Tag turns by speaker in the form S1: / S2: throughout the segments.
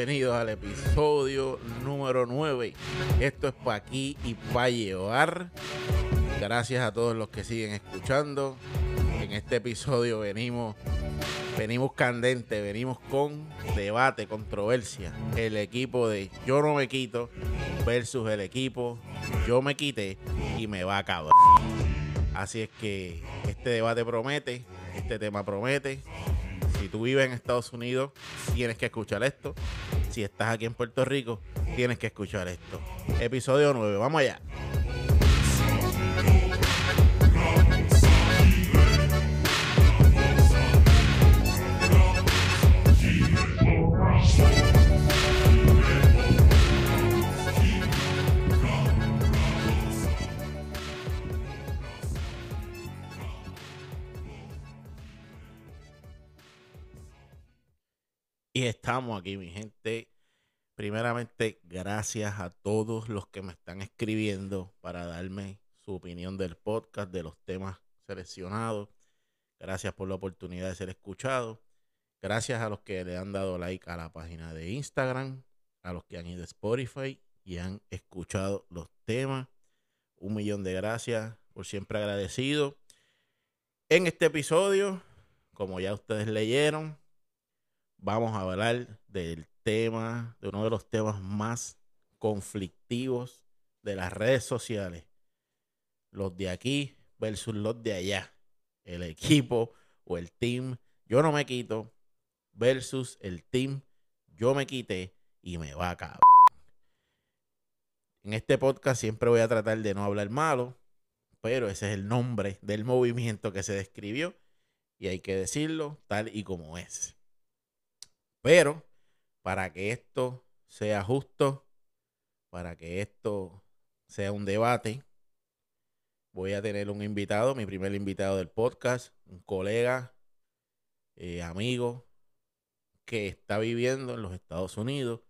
S1: bienvenidos al episodio número 9. Esto es pa' aquí y pa' llevar. Gracias a todos los que siguen escuchando. En este episodio venimos, venimos candente, venimos con debate, controversia. El equipo de Yo no me quito versus el equipo Yo me quité y me va a acabar. Así es que este debate promete, este tema promete. Si tú vives en Estados Unidos, tienes que escuchar esto. Si estás aquí en Puerto Rico, tienes que escuchar esto. Episodio 9, vamos allá. Y estamos aquí, mi gente. Primeramente, gracias a todos los que me están escribiendo para darme su opinión del podcast, de los temas seleccionados. Gracias por la oportunidad de ser escuchado. Gracias a los que le han dado like a la página de Instagram, a los que han ido a Spotify y han escuchado los temas. Un millón de gracias por siempre agradecido. En este episodio, como ya ustedes leyeron, vamos a hablar del tema, de uno de los temas más conflictivos de las redes sociales. Los de aquí versus los de allá. El equipo o el team, yo no me quito, versus el team, yo me quité y me va a acabar. En este podcast siempre voy a tratar de no hablar malo, pero ese es el nombre del movimiento que se describió y hay que decirlo tal y como es. Pero para que esto sea justo, para que esto sea un debate, voy a tener un invitado, mi primer invitado del podcast, un colega, eh, amigo, que está viviendo en los Estados Unidos.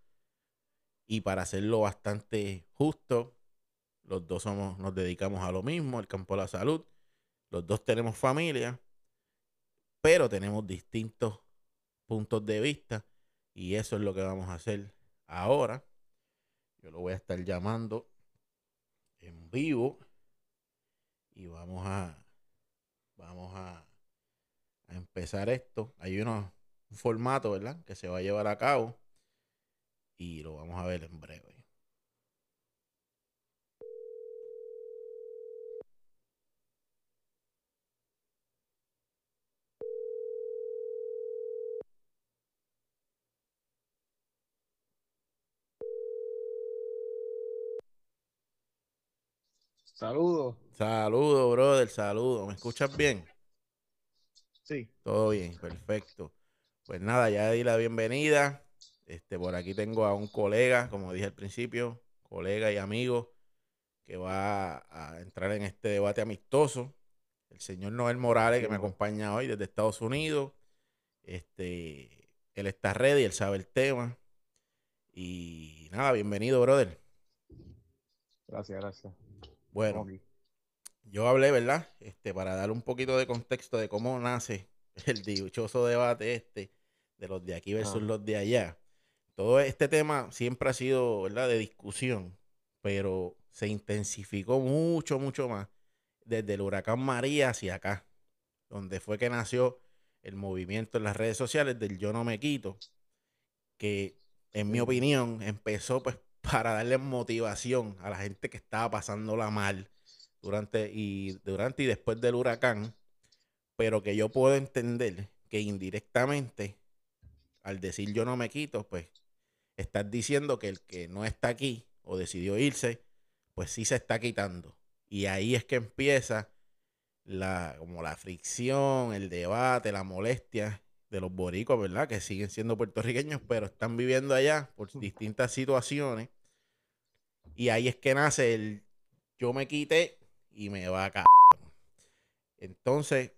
S1: Y para hacerlo bastante justo, los dos somos, nos dedicamos a lo mismo, al campo de la salud. Los dos tenemos familia, pero tenemos distintos puntos de vista y eso es lo que vamos a hacer ahora. Yo lo voy a estar llamando en vivo y vamos a vamos a, empezar esto. Hay uno, un formato, ¿verdad? Que se va a llevar a cabo y lo vamos a ver en breve.
S2: Saludos.
S1: Saludos, brother, saludos. ¿Me escuchas bien?
S2: Sí.
S1: Todo bien, perfecto. Pues nada, ya di la bienvenida. Este, por aquí tengo a un colega, como dije al principio, colega y amigo, que va a entrar en este debate amistoso. El señor Noel Morales, que me acompaña hoy desde Estados Unidos. Este, él está ready, él sabe el tema. Y nada, bienvenido, brother.
S2: Gracias, gracias.
S1: Bueno, yo hablé, ¿verdad? Este, para dar un poquito de contexto de cómo nace el dichoso debate este de los de aquí versus
S2: Ah.
S1: los de allá. Todo este tema siempre ha sido, ¿verdad?, de discusión, pero se intensificó mucho, mucho más desde el huracán María hacia acá, donde fue que nació el movimiento en las redes sociales del yo no me quito, que en mi opinión empezó pues para darle motivación a la gente que estaba pasándola mal durante y durante y después del huracán, pero que yo puedo entender que indirectamente al decir yo no me quito, pues estás diciendo que el que no está aquí o decidió irse, pues sí se está quitando. Y ahí es que empieza la como la fricción, el debate, la molestia de los boricuas, ¿verdad? Que siguen siendo puertorriqueños, pero están viviendo allá por distintas situaciones. Y ahí es que nace el yo me quité y me va a caer. Entonces,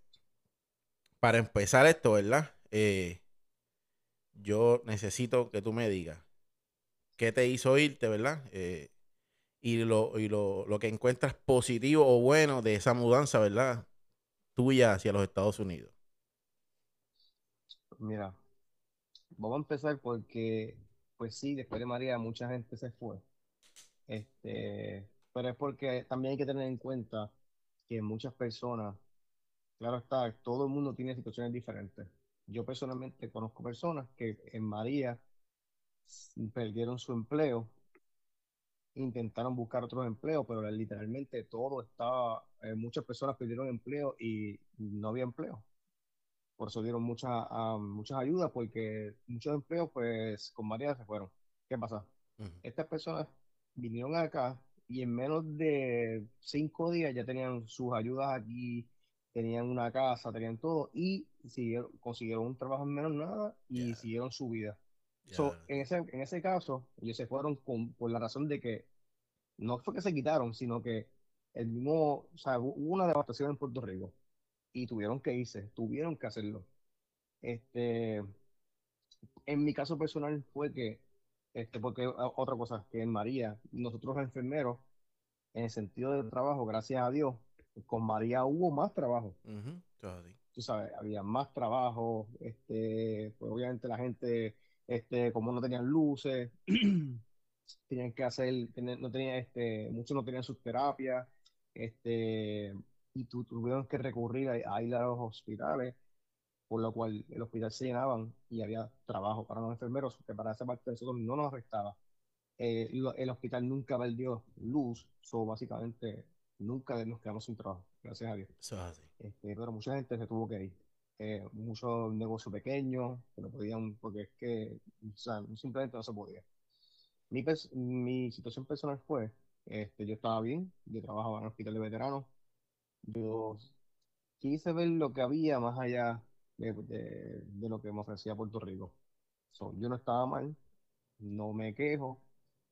S1: para empezar esto, ¿verdad? Eh, yo necesito que tú me digas qué te hizo irte, ¿verdad? Eh, y lo, y lo, lo que encuentras positivo o bueno de esa mudanza, ¿verdad? Tuya hacia los Estados Unidos.
S2: Mira, vamos a empezar porque pues sí, después de María mucha gente se fue. Este, pero es porque también hay que tener en cuenta que muchas personas, claro está, todo el mundo tiene situaciones diferentes. Yo personalmente conozco personas que en María perdieron su empleo, intentaron buscar otros empleos, pero literalmente todo estaba, eh, muchas personas perdieron empleo y no había empleo. Por eso dieron muchas ah, muchas ayudas, porque muchos empleos, pues, con María se fueron. ¿Qué pasa? Estas personas vinieron acá y en menos de cinco días ya tenían sus ayudas aquí, tenían una casa, tenían todo y siguieron, consiguieron un trabajo en menos nada y siguieron su vida.
S1: ya.
S2: So, en ese, en ese caso, ellos se fueron con, por la razón de que no fue que se quitaron, sino que el mismo, o sea, hubo una devastación en Puerto Rico y tuvieron que irse, tuvieron que hacerlo. Este, en mi caso personal fue que, este, porque a- otra cosa, que en María, nosotros los enfermeros, en el sentido del trabajo, gracias a Dios, con María hubo más trabajo.
S1: Así.
S2: Tú sabes, había más trabajo, este, pues obviamente la gente, este, como no tenían luces, tenían que hacer, no tenían, este, muchos no tenían sus terapias, este, y tu- tuvieron que recurrir a, a ir a los hospitales, por lo cual el hospital se llenaban y había trabajo para los enfermeros, que para esa parte de nosotros no nos restaba. Eh, el hospital nunca perdió luz, so básicamente nunca nos quedamos sin trabajo, gracias a Dios.
S1: Así.
S2: Este, pero mucha gente se tuvo que ir. Eh, muchos negocios pequeños que no podían, porque es que o sea, simplemente no se podía. Mi, mi situación personal fue, este, yo estaba bien, yo trabajaba en el hospital de veteranos, yo quise ver lo que había más allá de, de- lo que me ofrecía Puerto Rico. So, yo no estaba mal, no me quejo,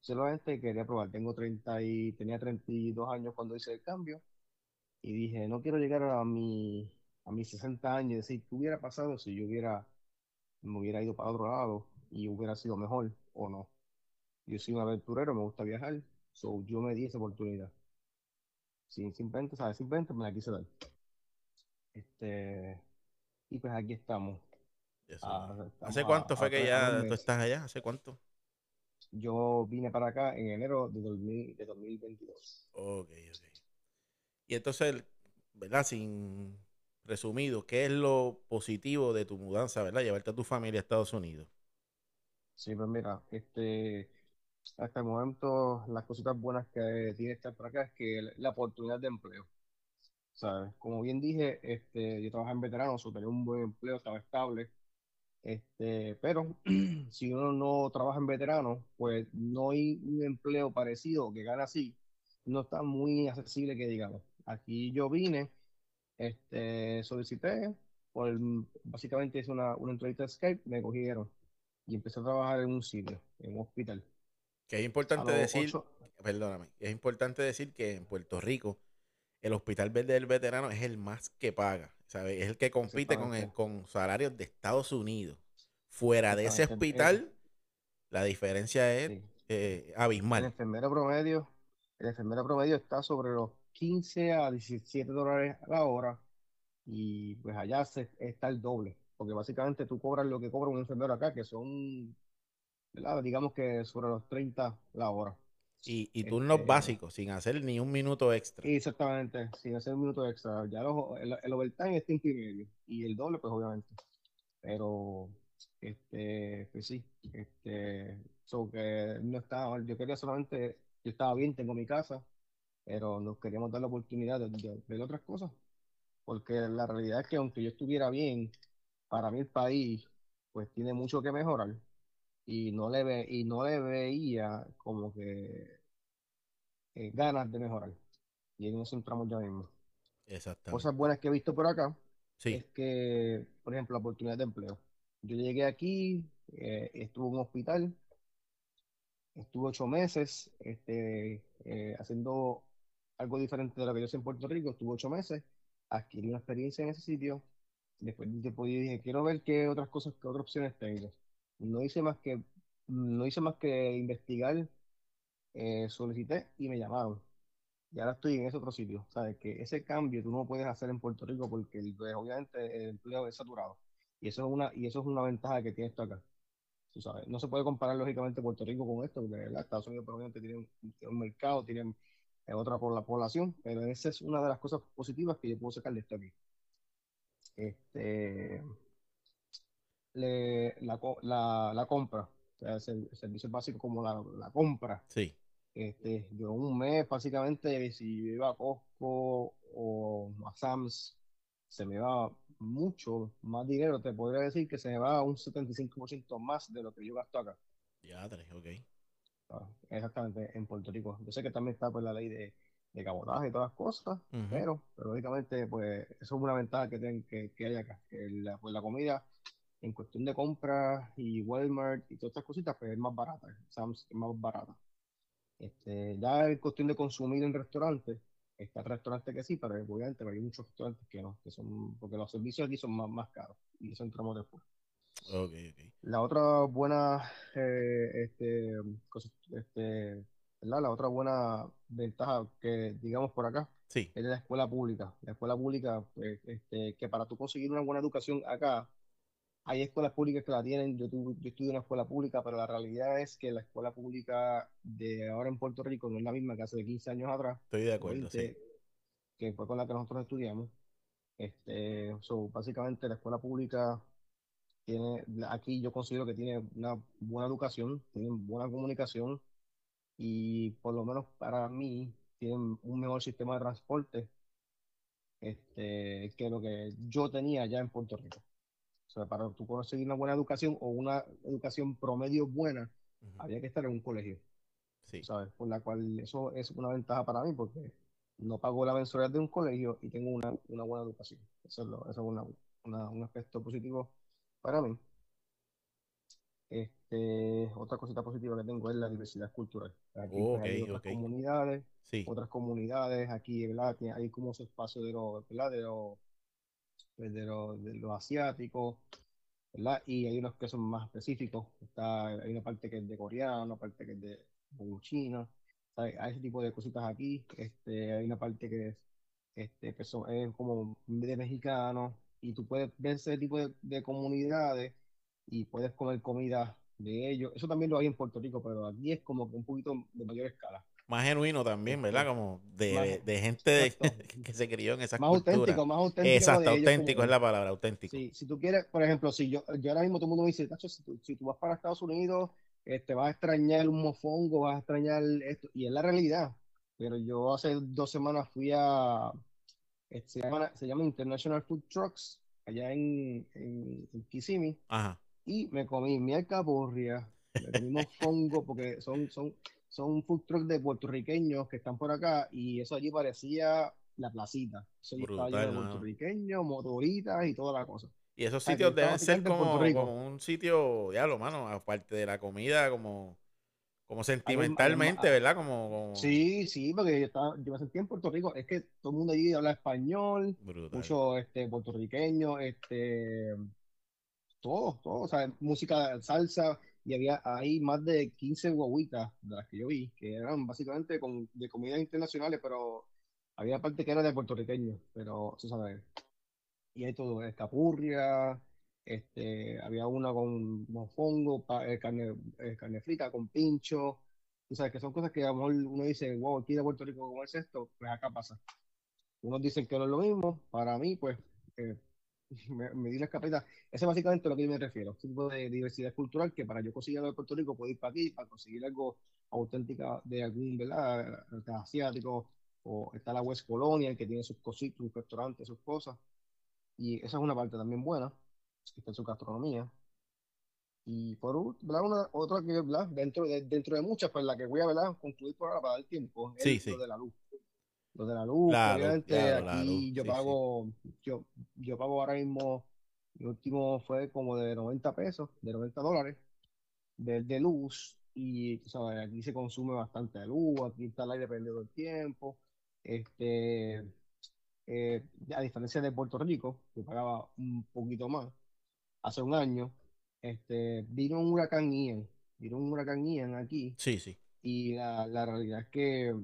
S2: solamente quería probar. Tengo 30 y, tenía 32 años cuando hice el cambio y dije, no quiero llegar a mi, a mis 60 años y decir, ¿qué hubiera pasado si yo hubiera, me hubiera ido para otro lado y hubiera sido mejor o no? Yo soy un aventurero, me gusta viajar, so yo me di esa oportunidad. Sin, simplemente, ¿sabes? Simplemente me la quise dar. Este, y pues aquí estamos.
S1: Eso.
S2: Ah, estamos
S1: ¿Hace cuánto
S2: a
S1: fue que ya tú estás allá? ¿Hace cuánto?
S2: Yo vine para acá en enero de, 2000 de 2022.
S1: Ok, ok. Y entonces, ¿verdad? Sin resumido, ¿qué es lo positivo de tu mudanza, ¿verdad? Llevarte a tu familia a Estados Unidos.
S2: Sí, pues mira, este, hasta el momento las cositas buenas que tiene estar por acá es que la oportunidad de empleo, ¿sabes? Como bien dije, este, yo trabajaba en veteranos, o tenía un buen empleo, estaba estable, este, pero si uno no trabaja en veteranos, pues no hay un empleo parecido que gane así, no está muy accesible que digamos. Aquí yo vine, este, solicité, por, básicamente hice una, una entrevista de Skype, me cogieron y empecé a trabajar en un sitio, en un hospital.
S1: Que es importante decir,
S2: ocho,
S1: perdóname, es importante decir que en Puerto Rico el Hospital Verde del Veterano es el más que paga, ¿sabes? Es el que compite con, el- con salarios de Estados Unidos. Fuera de ese hospital, la diferencia es
S2: sí.
S1: eh,
S2: El
S1: abismal.
S2: enfermero promedio, el enfermero promedio está sobre los 15 a 17 dólares a la hora y pues allá se, está el doble, porque básicamente tú cobras lo que cobra un enfermero acá, que son, ¿verdad? Digamos que sobre los 30 la hora.
S1: Y, y turnos
S2: Este,
S1: básicos, sin hacer ni un minuto extra.
S2: exactamente, sin hacer un minuto extra. Ya los- el, el overtime es tiempo y medio y el doble pues obviamente. Pero, este, pues sí, este, so que no estaba. Yo quería solamente, yo estaba bien, tengo mi casa, pero nos queríamos dar la oportunidad de, de ver otras cosas, porque la realidad es que aunque yo estuviera bien, para mí el país, pues tiene mucho que mejorar y no le ve, y no le veía como que eh, ganas de mejorar. Y ahí nos centramos ya mismo. Cosas
S1: Exactamente.
S2: buenas que he visto por acá
S1: Sí,
S2: es que, por ejemplo, la oportunidad de empleo. Yo llegué aquí, eh, estuve en un hospital, estuve ocho meses este, eh, haciendo algo diferente de lo que yo sé en Puerto Rico, estuve ocho meses, adquirí una experiencia en ese sitio, después de tiempo yo dije, quiero ver qué otras cosas, qué otras opciones tengo. No hice más que, no hice más que investigar, eh, solicité y me llamaron. Y ahora estoy en ese otro sitio. Sabes que ese cambio tú no puedes hacer en Puerto Rico porque pues, obviamente el empleo es saturado. Y eso es una, y eso es una ventaja que tiene esto acá. tú sabes. No se puede comparar lógicamente Puerto Rico con esto, porque. Estados Unidos probablemente tiene un, mercado, tiene eh, otra por la población, pero esa es una de las cosas positivas que yo puedo sacar de esto aquí. Este, le- la, la, la compra, o sea, el, el servicio básico como la, la compra.
S1: Sí.
S2: Este, yo un mes, básicamente, si yo iba a Costco o a Sam's, se me va mucho más dinero. Te podría decir que se me va un 75% más de lo que yo gasto acá.
S1: Ya, tres, ok.
S2: ¿sabes? Exactamente, en Puerto Rico. Yo sé que también está pues, la ley de, de cabotaje y todas las cosas, pero, pero lógicamente, pues, eso es una ventaja que, ten- que, que hay acá. Que la, pues, la comida, en cuestión de compras y Walmart y todas estas cositas, pues es más barata. Sam's es más barata. Este, ya en cuestión de consumir en restaurantes, está restaurantes que sí, pero obviamente hay muchos restaurantes que no, que son, porque los servicios aquí son más, más caros, y eso entramos después.
S1: Ok, ok.
S2: La otra buena, eh, este, cosa- este, ¿verdad? La otra buena ventaja que digamos por acá
S1: Sí.
S2: es de la escuela pública. La escuela pública, pues, este, que para tú conseguir una buena educación acá, hay escuelas públicas que la tienen. Yo, tu- yo estudié en una escuela pública, pero la realidad es que la escuela pública de ahora en Puerto Rico no es la misma que hace 15 años atrás,
S1: Estoy de acuerdo, sí.
S2: 20, que fue con la que nosotros estudiamos. Este, so, básicamente la escuela pública tiene, aquí yo considero que tiene una buena educación, tienen buena comunicación y por lo menos para mí tienen un mejor sistema de transporte este, que lo que yo tenía ya en Puerto Rico. O sea, para tú conseguir una buena educación o una educación promedio buena, había que estar en un colegio,
S1: Sí.
S2: ¿sabes? Por la cual eso es una ventaja para mí porque no pago la mensualidad de un colegio y tengo una, una buena educación. Eso es, lo- eso es una- una- un aspecto positivo para mí. Este, otra cosita positiva que tengo es la diversidad cultural. Aquí pues, hay otras comunidades,
S1: Sí.
S2: otras comunidades aquí, ¿verdad? Hay como ese espacio de los, ¿verdad? De los, pues, de los, de los asiáticos, ¿verdad? Y hay unos que son más específicos. Está, hay una parte que es de coreano, una parte que es de, China. ¿sabes? Hay ese tipo de cositas aquí. Este, hay una parte que es, este, que es como de mexicanos. Y tú puedes ver ese tipo de, de comunidades y puedes comer comida de ellos. Eso también lo hay en Puerto Rico, pero aquí es como un poquito de mayor escala.
S1: Más genuino también, ¿verdad? Como de, de, de gente de- que se crió en esas
S2: Más
S1: culturas.
S2: auténtico, más auténtico
S1: Exacto,
S2: de ellos
S1: auténtico es la palabra, auténtico.
S2: Sí, si tú quieres, por ejemplo, si yo, yo ahora mismo todo el mundo me dice, "Tacho, si tú, si tú vas para Estados Unidos, este, vas a extrañar un mofongo, vas a extrañar esto, y es la realidad. Pero yo hace dos semanas fui a, este, se llama, se llama International Food Trucks, allá en, en, en Kissimmee,
S1: Ajá.
S2: y me comí mi alcaporria, me comí mofongo, porque son, son, son food trucks de puertorriqueños que están por acá, y eso allí parecía la placita. Eso allí estaba lleno de
S1: Brutal, mano.
S2: puertorriqueños, motoritas y toda la cosa.
S1: Y esos sitios deben ser como, como un sitio, ya lo mano, aparte de la comida, como, como
S2: Hay hay
S1: sentimentalmente, ¿verdad? Como, como
S2: Sí, sí, porque yo, estaba, yo me sentí en Puerto Rico. Es que todo el mundo allí habla español,
S1: brutal.
S2: mucho este, puertorriqueño, este, todo, todo. O sea, música salsa. Y había ahí más de 15 guaguitas de las que yo vi, que eran básicamente con, de comidas internacionales, pero había parte que era de puertorriqueños, pero, tú sabes, y hay todo, escapurria, este, había una con mofongo, eh, carne, eh, carne frita con pincho, tú sabes que son cosas que a lo mejor uno dice, wow, aquí de Puerto Rico ¿cómo es esto? Pues acá pasa. Unos dicen que no es lo mismo, para mí, pues, eh, me, me di la escapeta. Ese es básicamente a lo que yo me refiero, este tipo de diversidad cultural que para yo conseguir algo de Puerto Rico puedo ir para aquí, para conseguir algo auténtica de algún, ¿verdad? asiático, o está la West Colonial que tiene sus cositas, sus restaurantes, sus cosas. Y esa es una parte también buena, que está en su gastronomía. Y por. Una, otra que, ¿verdad? Dentro de, dentro de muchas, pues la que voy a ¿verdad? concluir por ahora para dar tiempo, es
S1: Sí, sí.
S2: de la luz. Lo de la luz,
S1: Claro,
S2: obviamente
S1: claro,
S2: aquí yo
S1: sí, sí.
S2: pago, yo, yo pago ahora mismo, mi último fue como de 90 pesos, de 90 dólares de, de luz y sabes, aquí se consume bastante luz, aquí está el aire prendido todo el tiempo. Este, eh, a diferencia de Puerto Rico, que pagaba un poquito más, hace un año, este, vino un huracán Ian, vino un huracán Ian aquí
S1: Sí, sí.
S2: y la, la realidad es que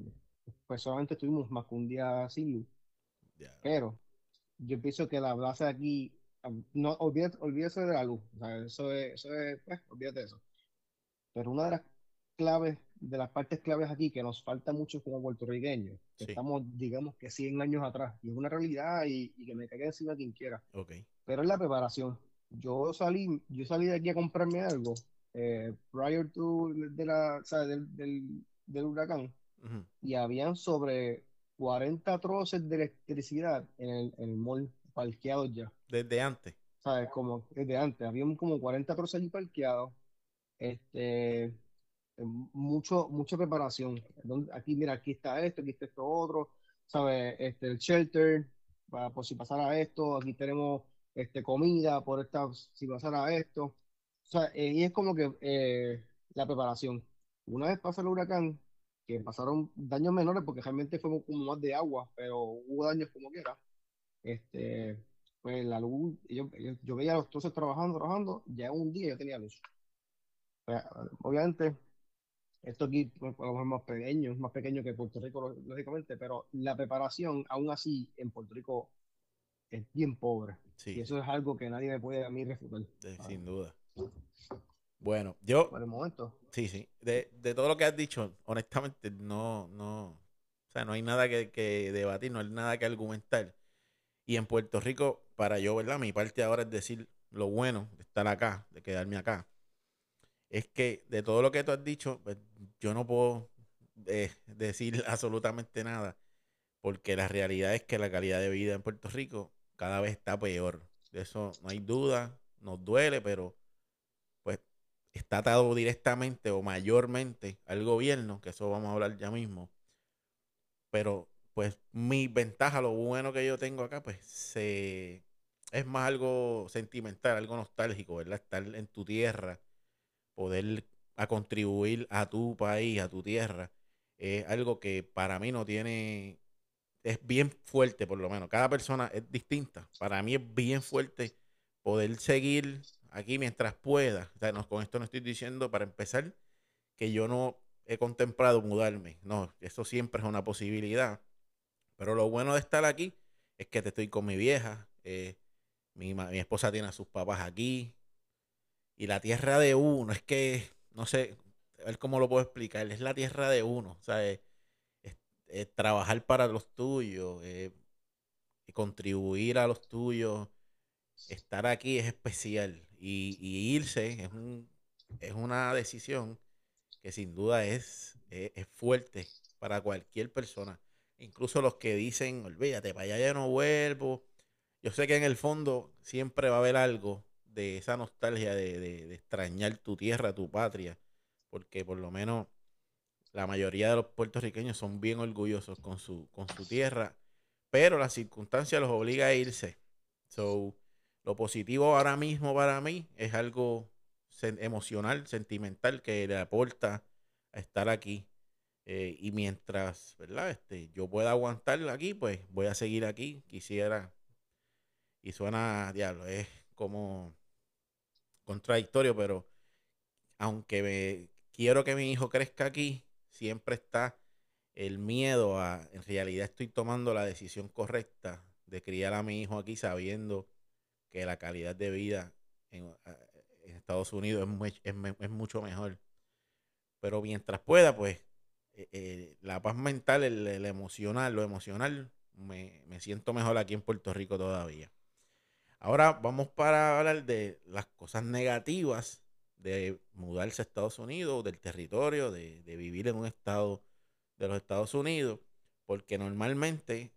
S2: pues solamente estuvimos más que un día sin luz,
S1: Ya.
S2: pero yo pienso que la plaza aquí no, olvídate, olvídese de la luz, o sea, eso es, eso es, pues, olvídate de eso. Pero una de las claves, de las partes claves aquí que nos falta mucho como puertorriqueños, que
S1: Sí,
S2: estamos, digamos que 100 años atrás, y es una realidad y, y que me caiga encima quien quiera,
S1: ok.
S2: pero es la preparación. Yo salí, yo salí de aquí a comprarme algo eh, prior to de la, o sea, del, del, del huracán Y habían sobre 40 troces de electricidad en el, en el mall parqueados ya.
S1: Desde antes.
S2: ¿Sabes? Como desde antes, habían como 40 troces allí parqueados. Este, mucho, mucha preparación. Aquí, mira, aquí está esto, aquí está esto otro, ¿sabes? Este, el shelter, para, por si pasara esto, aquí tenemos este, comida, por esta, si pasara esto. O sea, eh, y es como que eh, la preparación. Una vez pasó el huracán, que pasaron daños menores, porque realmente fue como más de agua, pero hubo daños como quiera. Este, pues la luz, yo, yo, yo veía a los troces trabajando, trabajando, ya un día yo tenía luz. Pues, obviamente. Esto aquí pues, mejor más pequeño, más pequeño que Puerto Rico, lógicamente, pero la preparación, aún así, en Puerto Rico es bien pobre.
S1: Sí,
S2: Y eso es algo que nadie me puede a mí refutar. Ah,
S1: sin duda. Bueno, yo,
S2: Por el momento.
S1: sí, sí. De, de todo lo que has dicho, honestamente, no, no. O sea, no hay nada que, que debatir, no hay nada que argumentar. Y en Puerto Rico, para yo, ¿verdad? Mi parte ahora es decir lo bueno de estar acá, de quedarme acá. Es que de todo lo que tú has dicho, pues, yo no puedo eh, decir absolutamente nada. Porque la realidad es que la calidad de vida en Puerto Rico cada vez está peor. De eso no hay duda, nos duele, pero está atado directamente o mayormente al gobierno, que eso vamos a hablar ya mismo. Pero pues mi ventaja, lo bueno que yo tengo acá, pues se, es más algo sentimental, algo nostálgico, ¿verdad? Estar en tu tierra, poder a contribuir a tu país, a tu tierra, es algo que para mí no tiene, es bien fuerte por lo menos. Cada persona es distinta. Para mí es bien fuerte poder seguir aquí mientras pueda. O sea, no, con esto no estoy diciendo para empezar que yo no he contemplado mudarme. No, eso siempre es una posibilidad. Pero lo bueno de estar aquí es que te estoy con mi vieja. eh, mi, esposa tiene a sus papás aquí. Y la tierra de uno, es que, no sé, a ver cómo lo puedo explicar. Es la tierra de uno. O sea, es- es- es trabajar para los tuyos, eh, y contribuir a los tuyos. Estar aquí es especial. Y, irse es, un, es una decisión que sin duda es, es, fuerte para cualquier persona. Incluso los que dicen, olvídate, para allá ya no vuelvo. Yo sé que en el fondo siempre va a haber algo de esa nostalgia de, de- de extrañar tu tierra, tu patria, porque por lo menos la mayoría de los puertorriqueños son bien orgullosos con su, con su tierra, pero la circunstancia los obliga a irse. So, lo positivo ahora mismo para mí es algo emocional, sentimental, que le aporta a estar aquí. Eh, y mientras, ¿verdad? Este, yo pueda aguantar aquí, pues voy a seguir aquí. Quisiera, y suena, diablo, es como contradictorio, pero aunque me, quiero que mi hijo crezca aquí, siempre está el miedo a, en realidad estoy tomando la decisión correcta de criar a mi hijo aquí sabiendo que la calidad de vida en, en Estados Unidos es mucho mejor. Pero mientras pueda, pues eh, eh, la paz mental, el, el emocional, lo emocional, me, me siento mejor aquí en Puerto Rico todavía. Ahora vamos para hablar de las cosas negativas de mudarse a Estados Unidos, del territorio, de, de vivir en un estado de los Estados Unidos, porque normalmente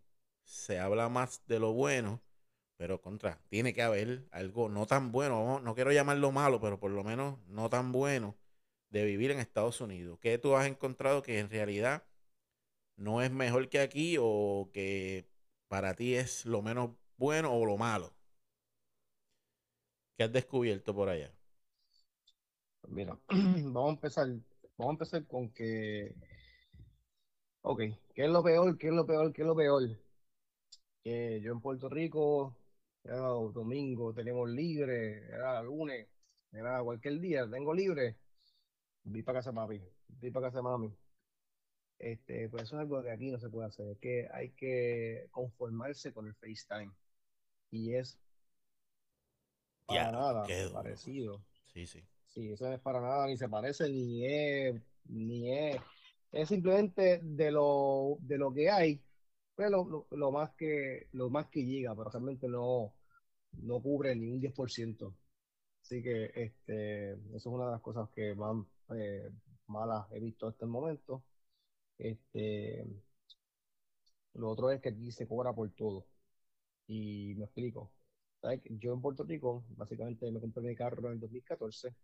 S1: se habla más de lo bueno, pero contra, tiene que haber algo no tan bueno, no quiero llamarlo malo, pero por lo menos no tan bueno de vivir en Estados Unidos. ¿Qué tú has encontrado que en realidad no es mejor que aquí o que para ti es lo menos bueno o lo malo? ¿Qué has descubierto por allá?
S2: Mira, vamos a empezar. Vamos a empezar con que, ok, ¿qué es lo peor? ¿Qué es lo peor? ¿Qué es lo peor? Que yo en Puerto Rico, era domingo, tenemos libre, era lunes, era cualquier día, tengo libre, vi para casa papi, vi para casa mami. Este, pues eso es algo que aquí no se puede hacer, es que hay que conformarse con el FaceTime. Y es para
S1: Ya,
S2: nada parecido.
S1: Sí, sí.
S2: Sí, eso no es para nada, ni se parece, ni es, ni es, es simplemente de lo, de lo que hay, pues lo, más que, lo más que llega, pero realmente no, no cubre ni un 10%. Así que este, eso es una de las cosas que más eh, malas he visto hasta el momento. Este, lo otro es que aquí se cobra por todo. Y me explico. Yo en Puerto Rico, básicamente me compré mi carro en el 2014,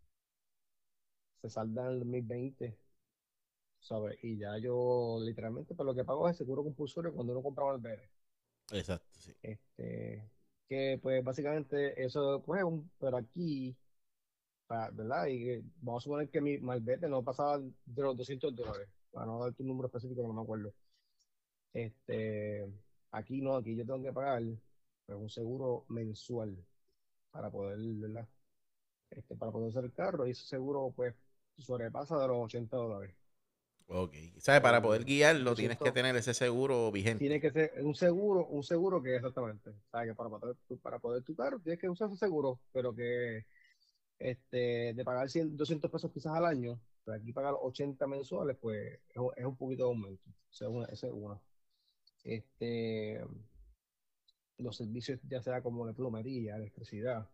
S2: se salda en el 2020, ¿sabes? Y ya yo literalmente, por lo que pago es el seguro compulsorio cuando uno compra malvete.
S1: Exacto, sí.
S2: Este, que pues básicamente eso, pues, un, pero aquí, ¿verdad? Y vamos a suponer que mi malvete no pasaba de los 200 dólares, para no darte un número específico que no me acuerdo. Este, aquí no, aquí yo tengo que pagar pues, un seguro mensual para poder, ¿verdad? Este, para poder usar el carro y ese seguro pues sobrepasa de los 80 dólares.
S1: Ok. ¿Sabes? Para poder guiarlo
S2: yo
S1: tienes que tener ese seguro vigente.
S2: tiene que ser un seguro, un seguro que exactamente, ¿sabes? Que para poder, para poder tu carro tienes que usar ese seguro, pero que este, de pagar 100, 200 pesos quizás al año, pero aquí pagar 80 mensuales, pues es, un- es un poquito de aumento. O sea, una, esa es una. Este, los servicios, ya sea como de plomería, electricidad,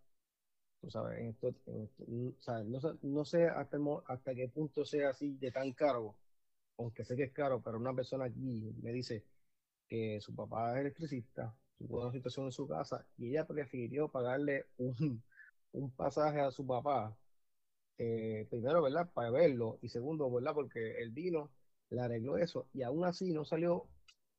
S2: tú sabes, en esto, en esto, sea, no sé, no sé hasta, hasta qué punto sea así de tan caro, aunque sé que es caro, pero una persona aquí me dice que su papá es electricista, tuvo una situación en su casa y ella prefirió pagarle un, un pasaje a su papá eh, primero, ¿verdad? Para verlo, y segundo, ¿verdad? Porque el vino le arregló eso, y aún así no salió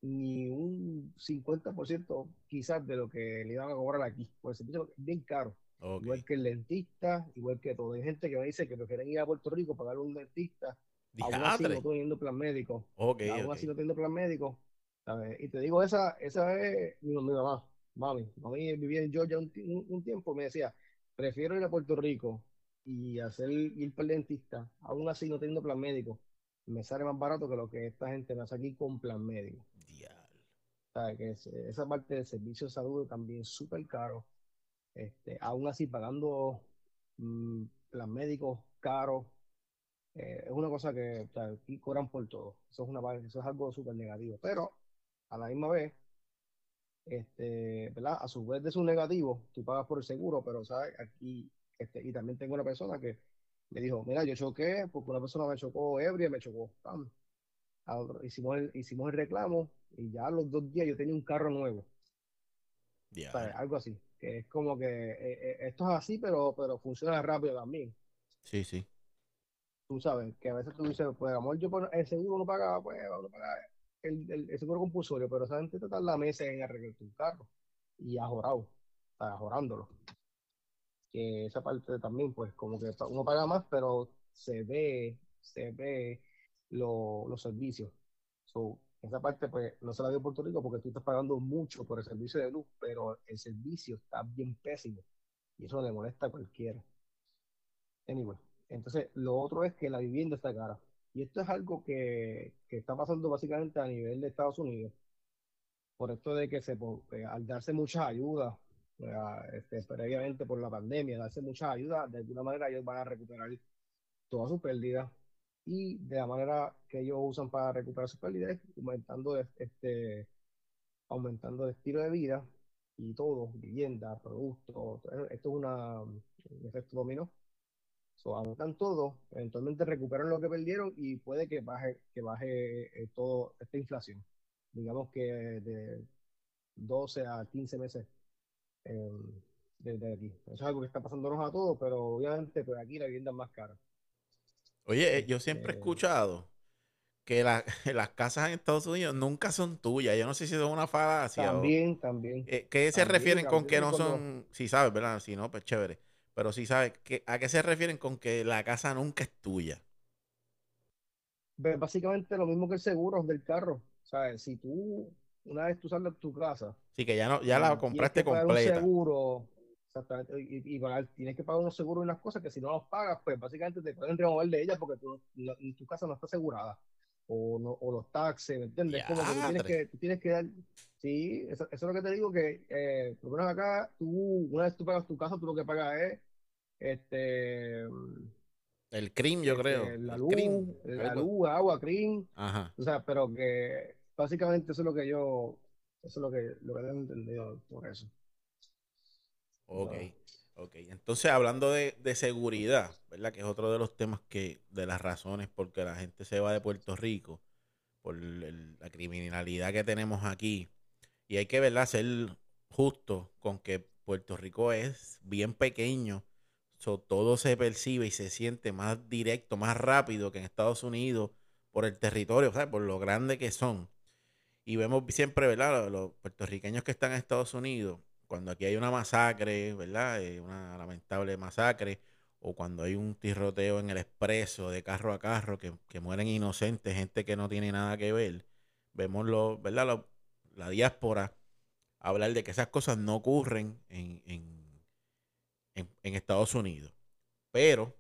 S2: ni un 50% quizás de lo que le iban a cobrar aquí, porque el servicio es bien caro, igual que el dentista, igual que todo. Hay gente que me dice que prefieren ir a Puerto Rico pagar un dentista, aún así no teniendo plan médico,
S1: Ok,
S2: aún así no teniendo plan médico, ¿sabes? Y te digo, esa, esa es mi, mi mamá, mami, mami vivía en Georgia un, un- un tiempo, me decía, prefiero ir a Puerto Rico y hacer ir para el dentista, aún así no teniendo plan médico, me sale más barato que lo que esta gente me hace aquí con plan médico.
S1: Diablo.
S2: ¿Sabes? Que es- esa parte del servicio de salud también súper caro. Este, aún así pagando mm, plan médico caro, eh, es una cosa que o sea, aquí cobran por todo. Eso es una, eso es algo súper negativo. Pero a la misma vez, este, ¿verdad? A su vez de su negativo, tú pagas por el seguro, pero sabes, aquí, este, y también tengo una persona que me dijo, mira, yo choqué porque una persona me chocó ebria me chocó. Pam. Otro- hicimos el, hicimos el reclamo y ya a los dos días yo tenía un carro nuevo.
S1: Diablo.
S2: Algo así. Que es como que eh, eh, esto es así, pero, pero funciona rápido también.
S1: Sí, sí.
S2: Tú sabes, que a veces tú dices, pues amor, yo el seguro no pagaba, pues el, el, seguro compulsorio, pero esa gente te tarda meses en arreglar tu carro y ajorado, ajorándolo. Que esa parte también, pues como que uno paga más, pero se ve, se ve lo- los servicios. So, esa parte, pues no se la dio Puerto Rico porque tú estás pagando mucho por el servicio de luz, pero el servicio está bien pésimo y eso le molesta a cualquiera. Anyway, entonces lo otro es que la vivienda está cara. Y esto es algo que, que está pasando básicamente a nivel de Estados Unidos. Por esto de que eh, al darse muchas ayudas, eh, este, previamente por la pandemia, darse muchas ayudas, de alguna manera ellos van a recuperar todas sus pérdidas. Y de la manera que ellos usan para recuperar sus pérdidas aumentando, este, aumentando el estilo de vida y todo, vivienda, productos. Esto es una, un efecto dominó. So, todo, eventualmente recuperan lo que perdieron y puede que baje, que baje eh, todo esta inflación. Digamos que de 12 a 15 meses eh, desde aquí. Eso es algo que está pasándonos a todos, pero obviamente pues aquí la vivienda es más cara.
S1: Oye, eh, yo siempre he
S2: Este,
S1: escuchado que la- las casas en Estados Unidos nunca son tuyas. Yo no sé si es una falacia o...
S2: también, también,
S1: eh, ¿Qué se
S2: también,
S1: refieren con que
S2: también
S1: no
S2: cuando
S1: son... Si sabes, ¿verdad? Si no, pues chévere. Pero si sabes, ¿qué- ¿a qué se refieren con que la casa nunca es tuya?
S2: Ve, Básicamente lo mismo que el seguro del carro. ¿Sabes? Si tú, una vez tú sales de tu casa
S1: Sí, que ya no, ya la
S2: y tienes
S1: compraste
S2: que pagar un
S1: completa.
S2: seguro, exactamente, y, tienes que pagar unos seguros y unas cosas que si no los pagas, pues básicamente te pueden remover de ellas porque tú, no- tu casa no está asegurada. O, no, o los taxes, ¿me entiendes? Como que tú tienes que, tú tienes que dar, sí, eso, eso, es lo que te digo, que eh, por lo menos acá, tú, una vez tú pagas tu casa, tú lo que pagas es, este...
S1: El CRIM, yo
S2: este,
S1: creo.
S2: La luz, la luz, agua, CRIM.
S1: Ajá.
S2: O sea, pero que básicamente eso es lo que yo, eso es lo que, lo que tengo entendido por eso.
S1: Ok. Ok, entonces hablando de, seguridad, ¿verdad? Que es otro de los temas que, de las razones por que la gente se va de Puerto Rico, por la criminalidad que tenemos aquí. Y hay que, ¿verdad? Ser justo con que Puerto Rico es bien pequeño, todo se percibe y se siente más directo, más rápido que en Estados Unidos por el territorio, o sea, por lo grande que son. Y vemos siempre, ¿verdad? los puertorriqueños que están en Estados Unidos cuando aquí hay una masacre, ¿verdad? Eh, una lamentable masacre, o cuando hay un tiroteo en el expreso de carro a carro que, mueren inocentes, gente que no tiene nada que ver, vemos lo, ¿verdad? la diáspora hablar de que esas cosas no ocurren en, en, Estados Unidos. Pero,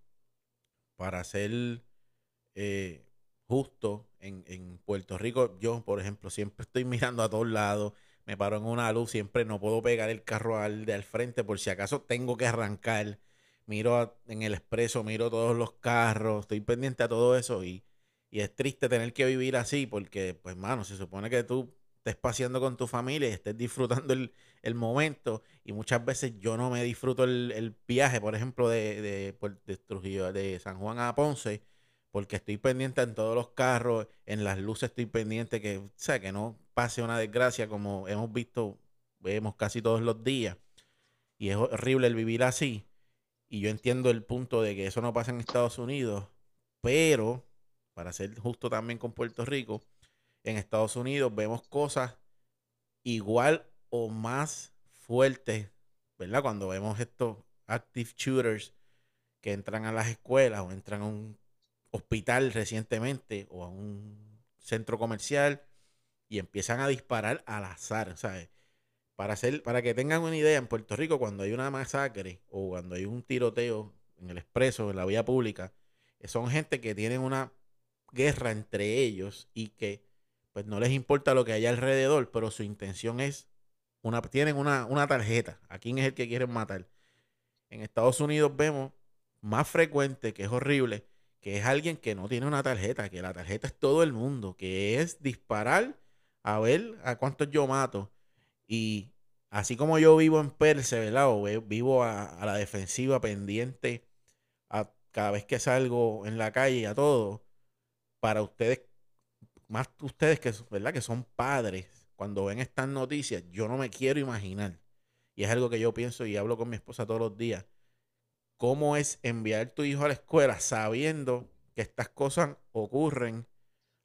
S1: para ser eh, justo, en, en Puerto Rico, yo, por ejemplo, siempre estoy mirando a todos lados me paro en una luz, siempre no puedo pegar el carro al de al frente por si acaso tengo que arrancar. Miro en el expreso, miro todos los carros, estoy pendiente a todo eso y, es triste tener que vivir así porque, pues, mano, se supone que tú estés paseando con tu familia y estés disfrutando el, momento y muchas veces yo no me disfruto el, viaje, por ejemplo, de, de, de, de San Juan a Ponce porque estoy pendiente en todos los carros, en las luces estoy pendiente que, o que no pase una desgracia como hemos visto, vemos casi todos los días. Y es horrible el vivir así. Y yo entiendo el punto de que eso no pasa en Estados Unidos, pero, para ser justo también con Puerto Rico, en Estados Unidos vemos cosas igual o más fuertes, ¿verdad? Cuando vemos estos active shooters que entran a las escuelas o entran a un hospital recientemente o a un centro comercial y empiezan a disparar al azar, ¿sabes? Para, hacer, para que tengan una idea, en Puerto Rico cuando hay una masacre o cuando hay un tiroteo en el expreso, en la vía pública, son gente que tienen una guerra entre ellos y que pues no les importa lo que hay alrededor, pero su intención es, una, tienen una, una tarjeta, a quién es el que quieren matar. En Estados Unidos vemos más frecuente, que es horrible, que es alguien que no tiene una tarjeta, que la tarjeta es todo el mundo, que es disparar a ver a cuántos yo mato. Y así como yo vivo en Perse, ¿verdad? O vivo a, la defensiva pendiente a cada vez que salgo en la calle a todo, para ustedes, más ustedes que, ¿verdad? que son padres, cuando ven estas noticias, yo no me quiero imaginar. Y es algo que yo pienso y hablo con mi esposa todos los días cómo es enviar tu hijo a la escuela sabiendo que estas cosas ocurren,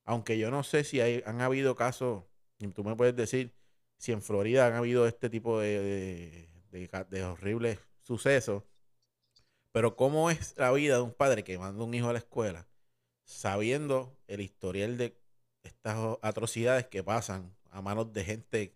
S1: aunque yo no sé si han habido casos, y tú me puedes decir si en Florida han habido este tipo de, de, horribles sucesos, pero cómo es la vida de un padre que manda un hijo a la escuela sabiendo el historial de estas atrocidades que pasan a manos de gente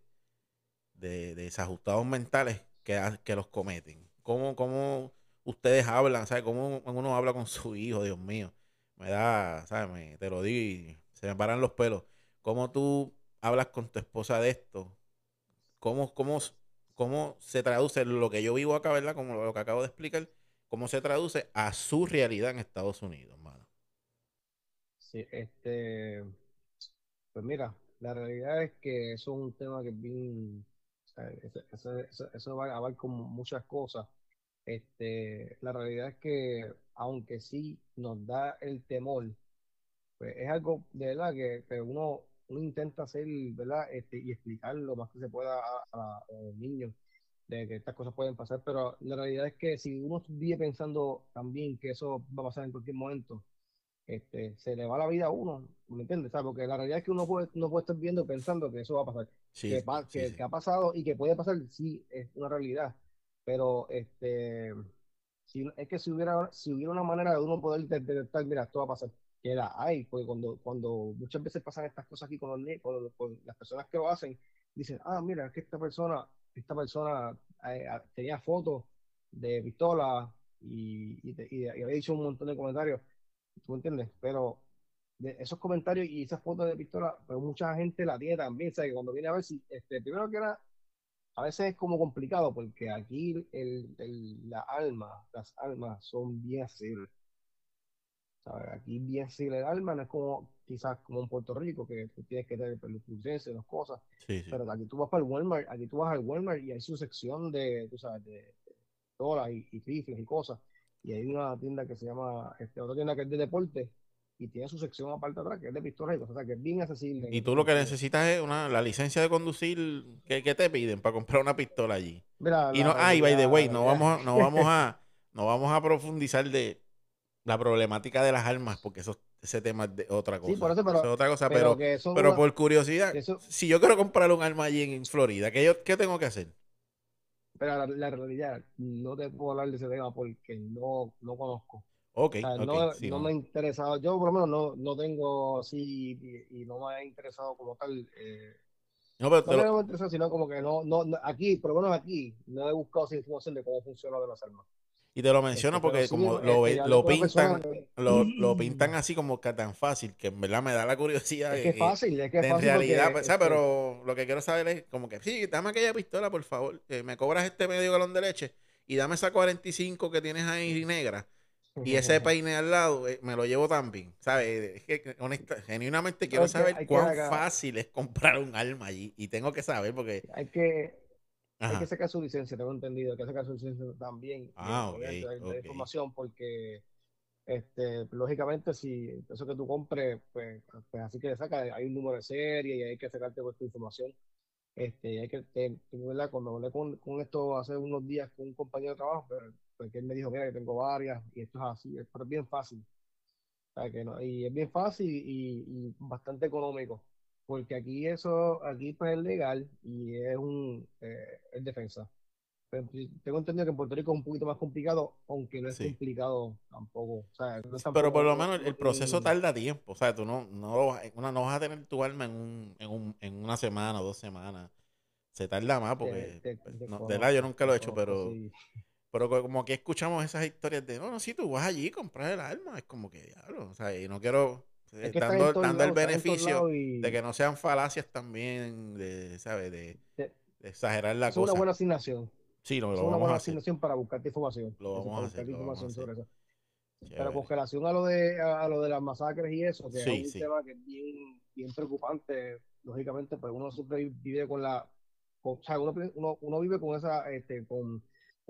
S1: de, desajustados mentales que, que los cometen. ¿Cómo, cómo ustedes hablan, ¿sabes? Cómo uno habla con su hijo, Dios mío. Me da, ¿sabes? te lo digo y se me paran los pelos. ¿Cómo tú hablas con tu esposa de esto? ¿Cómo, cómo, cómo se traduce lo que yo vivo acá, ¿verdad? Como lo que acabo de explicar, cómo se traduce a su realidad en Estados Unidos, hermano.
S2: Sí, este, pues mira, la realidad es que eso es un tema que es bien, eso, va a abarcar muchas cosas este, la realidad es que, aunque sí nos da el temor, pues es algo de verdad que, uno, uno intenta hacer, ¿verdad? Este, y explicar lo más que se pueda a, los niños de que estas cosas pueden pasar, pero la realidad es que si uno vive pensando también que eso va a pasar en cualquier momento, este, se le va la vida a uno, ¿me entiendes? Porque la realidad es que uno puede, no puede estar viendo pensando que eso va a pasar, que, que, ha pasado y que puede pasar, sí, es una realidad pero este si, es que si hubiera si hubiera una manera de uno poder detectar, mira, esto va a pasar, que la hay, porque cuando, cuando muchas veces pasan estas cosas aquí con, los, con, las personas que lo hacen, dicen, ah, mira, es que esta persona, esta persona eh, ah, tenía fotos de pistola y, y, había dicho un montón de comentarios, ¿tú entiendes? Pero de esos comentarios y esas fotos de pistola, pero mucha gente la tiene también, que cuando viene a ver si, este, primero que era, a veces es como complicado porque aquí el, el, la alma, las almas son bien accesibles. ¿sabes? Aquí bien accesible el alma, no es como quizás como en Puerto Rico, que tú tienes que tener y las cosas.
S1: Sí, sí.
S2: Pero aquí tú vas para el Walmart, aquí tú vas al Walmart y hay su sección de, tú sabes, de dólares y, y rifles y cosas. Y hay una tienda que se llama, este, otra tienda que es de deporte y tiene su sección aparte atrás que es de pistolas y cosas, o sea, que es bien accesible.
S1: Y tú lo que necesitas es una, la licencia de conducir que, que te piden para comprar una pistola allí.
S2: Mira,
S1: Y no, ay, by the way, no vamos, a- no vamos a, no vamos a profundizar de la problemática de las armas, porque eso, ese tema es de otra cosa.
S2: Sí, por eso, pero-
S1: es otra cosa,
S2: pero
S1: pero,
S2: una-
S1: por curiosidad,
S2: eso-
S1: si yo quiero comprar un arma allí en, en Florida, ¿qué, yo, ¿qué tengo que hacer?
S2: Pero la, la realidad, no te puedo hablar de ese tema porque no, no conozco.
S1: Ok,
S2: O sea,
S1: ok,
S2: no,
S1: sí,
S2: no me ha interesado, yo por lo menos no, no tengo así y, y no me ha interesado como tal. eh,
S1: No, pero
S2: no
S1: te
S2: me
S1: lo-
S2: ha interesado, sino como que no, no, aquí, por lo menos aquí, no he buscado esa información de cómo funciona de las armas.
S1: y te lo menciono
S2: Este,
S1: porque
S2: sí,
S1: como
S2: este,
S1: lo,
S2: ya
S1: lo pintan,
S2: persona-
S1: lo, lo pintan así como que tan fácil, que en verdad me da la curiosidad.
S2: Es que es fácil, es que es
S1: en
S2: fácil
S1: realidad,
S2: porque,
S1: pues, ¿sabes?
S2: este,
S1: pero lo que quiero saber es como que, sí, dame aquella pistola, por favor, que me cobras este medio galón de leche y dame esa 45 que tienes ahí negra y ese peine al lado, eh, me lo llevo también, ¿sabes? Es que, honesta, genuinamente quiero
S2: que-
S1: saber cuán fácil es comprar un arma allí y tengo que saber porque,
S2: hay que, hay que sacar su licencia, tengo entendido, hay que sacar su licencia también.
S1: Ah,
S2: obviamente,
S1: ok,
S2: dar- dar
S1: ok.
S2: información porque, este, lógicamente, si eso que tú compres, pues, pues así que le saca, hay un número de serie y hay que sacarte tu información. Este, hay que, te- ¿verdad? Cuando hablé con, con esto hace unos días con un compañero de trabajo, pues, pues, que él me dijo, mira, que tengo varias y esto es así, pero es bien fácil. O sea, que no- y es bien fácil y, y bastante económico, porque aquí eso, aquí pues es legal y es un, eh, es defensa. Pero tengo entendido que en Puerto Rico es un poquito más complicado, aunque no es
S1: Sí.
S2: complicado tampoco. O sea, no es
S1: pero
S2: tampoco-
S1: por lo
S2: no-
S1: menos
S2: no
S1: el proceso tarda tiempo, o sea, tú no, no, lo vas- una, no vas a tener tu arma en, un, en, un, en una semana o dos semanas. Se tarda más porque, pues,
S2: te
S1: no, de
S2: conozco,
S1: verdad, yo nunca lo he hecho, pero...
S2: sí.
S1: Pero co- como que escuchamos esas historias de, no, no, si tú vas allí a comprar el arma, es como que, diablo, o sea, y no quiero, eh,
S2: Es que
S1: dando, el beneficio
S2: y
S1: de que no sean falacias también, de, ¿sabes? De, exagerar la
S2: es una
S1: cosa.
S2: buena asignación.
S1: Sí, no,
S2: Es
S1: lo
S2: una
S1: vamos
S2: buena
S1: a hacer.
S2: asignación para buscarte información.
S1: Lo vamos a hacer, lo vamos a
S2: eso. Pero con relación a lo de a, a lo de las masacres y eso, que
S1: Sí,
S2: es un
S1: sí.
S2: tema que es bien, bien preocupante, lógicamente, pues uno siempre vive con la, con- o sea, uno, uno, uno vive con esa, este, con,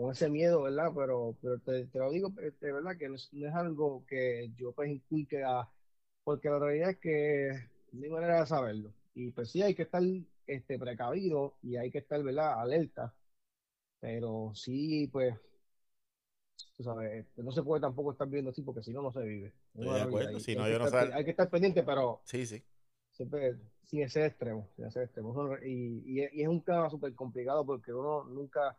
S2: con ese miedo, ¿verdad? Pero, pero te, te lo digo, este, ¿verdad? Que no es, no es algo que yo pues inculque a, porque la realidad es que no hay manera de saberlo. Y pues sí hay que estar este, precavido y hay que estar, ¿verdad? Alerta. Pero sí, pues, tú sabes, este, no se puede tampoco estar viendo así porque si no, no se vive.
S1: Estoy de acuerdo, si no,
S2: hay que
S1: yo no
S2: estar,
S1: sal-
S2: hay que estar pendiente, pero
S1: Sí, sí.
S2: siempre sin ese extremo, sin ese extremo. Y, y es un tema súper complicado porque uno nunca,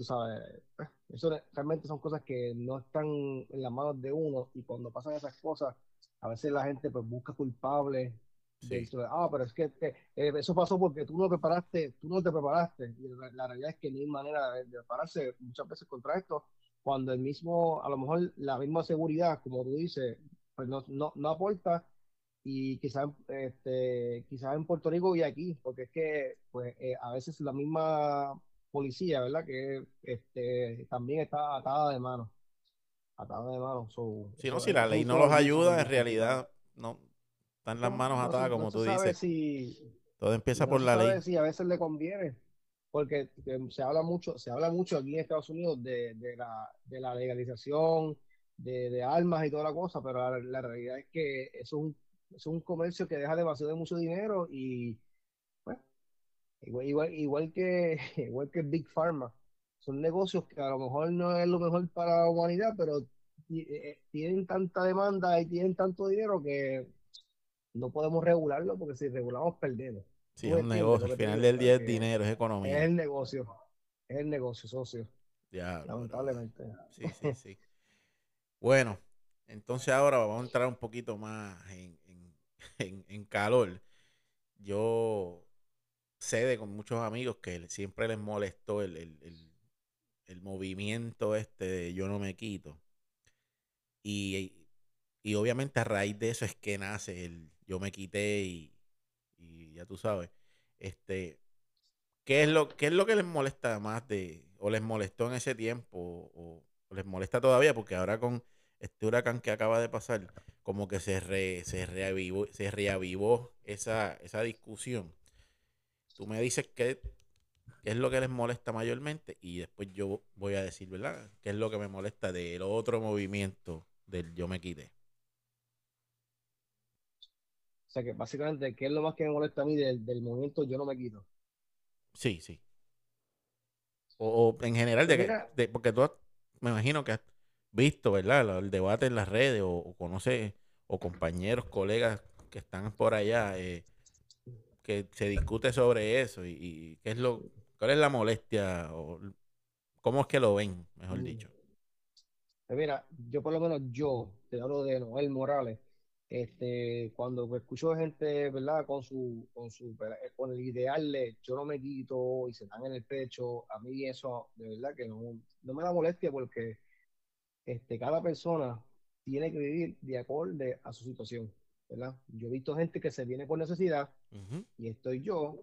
S2: tú sabes, eso realmente son cosas que no están en las manos de uno y cuando pasan esas cosas, a veces la gente pues busca culpables
S1: Sí.
S2: de, ah, pero es que eh, eso pasó porque tú no preparaste, tú no te preparaste. Y la, la realidad es que no hay manera de, de prepararse muchas veces contra esto, cuando el mismo, a lo mejor la misma seguridad, como tú dices, pues no, no, no aporta y quizás este, quizás en Puerto Rico y aquí, porque es que pues eh, a veces la misma policía, ¿verdad? Que este, también está atada de mano, atada de mano. So,
S1: Si no, si la ley no los ayuda, en realidad no están las
S2: No-
S1: manos
S2: no
S1: atadas, como
S2: no
S1: tú dices.
S2: si,
S1: Todo empieza por la ley.
S2: si a veces le conviene, porque eh, se habla mucho, se habla mucho aquí en Estados Unidos de, de la, de la legalización de, de armas y toda la cosa, pero la, la realidad es que eso es un, eso es un comercio que deja demasiado de mucho dinero y igual, igual, igual que igual que Big Pharma, son negocios que a lo mejor no es lo mejor para la humanidad, pero ti- eh, tienen tanta demanda y tienen tanto dinero que no podemos regularlo porque si regulamos perdemos.
S1: Sí, es un negocio. Al final del día es dinero, es
S2: Es
S1: economía.
S2: el negocio, es el negocio, socio, lamentablemente.
S1: Sí, sí, sí. Bueno, entonces ahora vamos a entrar un poquito más en, en- en- en calor. Yo sé de con muchos amigos que siempre les molestó el, el- el- el movimiento este de yo no me quito. Y y obviamente a raíz de eso es que nace el yo me quité y, y ya tú sabes. Este, ¿qué es lo, qué es lo que les molesta más de, o les molestó en ese tiempo, o, o les molesta todavía? Porque ahora con este huracán que acaba de pasar, como que se, re- se, reavivó, se reavivó esa, esa discusión. Tú me dices qué, qué es lo que les molesta mayormente y después yo voy a decir, ¿verdad? ¿Qué es lo que me molesta del otro movimiento del yo me quité?
S2: O sea que básicamente, ¿qué es lo más que me molesta a mí del, del movimiento Yo no me quito?
S1: Sí, sí. O, o en general, de
S2: Pues
S1: que, de- porque tú has- me imagino que has visto, ¿verdad? El debate en las redes o, o conoces, o compañeros, colegas que están por allá, eh, que se discute sobre eso y, y qué es lo, cuál es la molestia o cómo es que lo ven, mejor
S2: mm,
S1: dicho.
S2: pues mira, yo por lo menos yo, te hablo de Noel Morales, este, cuando escucho gente, ¿verdad? Con su, con su, con el ideal de yo no me quito y se dan en el pecho, a mí eso de verdad que no, no me da molestia porque este, cada persona tiene que vivir de acorde a su situación, ¿verdad? Yo he visto gente que se viene por necesidad
S1: Ujú,
S2: y estoy yo,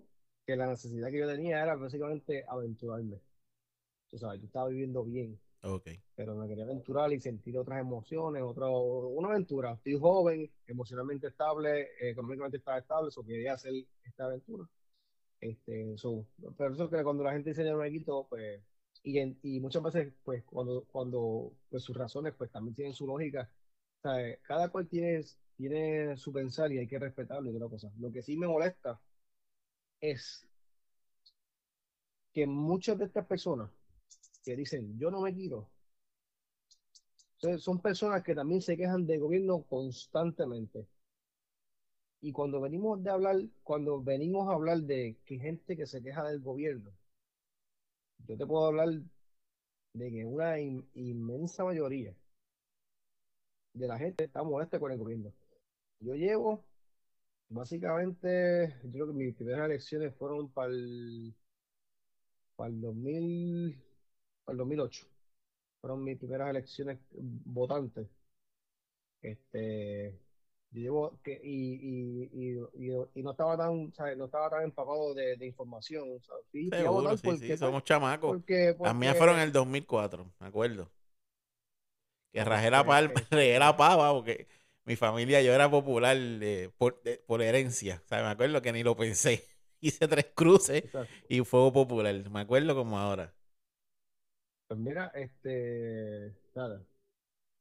S2: que la necesidad que yo tenía era básicamente aventurarme. Tú sabes, yo estaba viviendo bien,
S1: Ok.
S2: pero me quería aventurar y sentir otras emociones, otra, una aventura. Estoy joven, emocionalmente estable, económicamente estaba estable, eso quería hacer esta aventura. Este, so, pero eso que cuando la gente dice quito, pues, y, en- y muchas veces, pues, cuando, cuando pues, sus razones, pues, también tienen su lógica. Cada cual tiene, tiene su pensar y hay que respetarlo y otra cosa. Lo que sí me molesta es que muchas de estas personas que dicen yo no me quito, son son personas que también se quejan del gobierno constantemente. Y cuando venimos de hablar, cuando venimos a hablar de que gente que se queja del gobierno, yo te puedo hablar de que una in- inmensa mayoría de la gente está molesta con el gobierno. Yo llevo, básicamente, yo creo que mis primeras elecciones fueron para el, para el 2000, para el 2008. Fueron mis primeras elecciones votantes. Este, yo llevo que, y, y, y, y, y no estaba tan, ¿sabes? No estaba tan empapado de, de información. fui a
S1: Seguro, sí, sí,
S2: porque, pues,
S1: somos chamacos.
S2: porque,
S1: Las mías fueron en el 2004, me acuerdo. Que
S2: pues,
S1: rajé la,
S2: pues,
S1: la
S2: este,
S1: pava porque mi familia, yo era popular eh, por, por herencia. O sea, me acuerdo que ni lo pensé. Hice tres cruces
S2: exacto.
S1: y fuego popular. Me acuerdo como ahora.
S2: Pues mira, este, nada,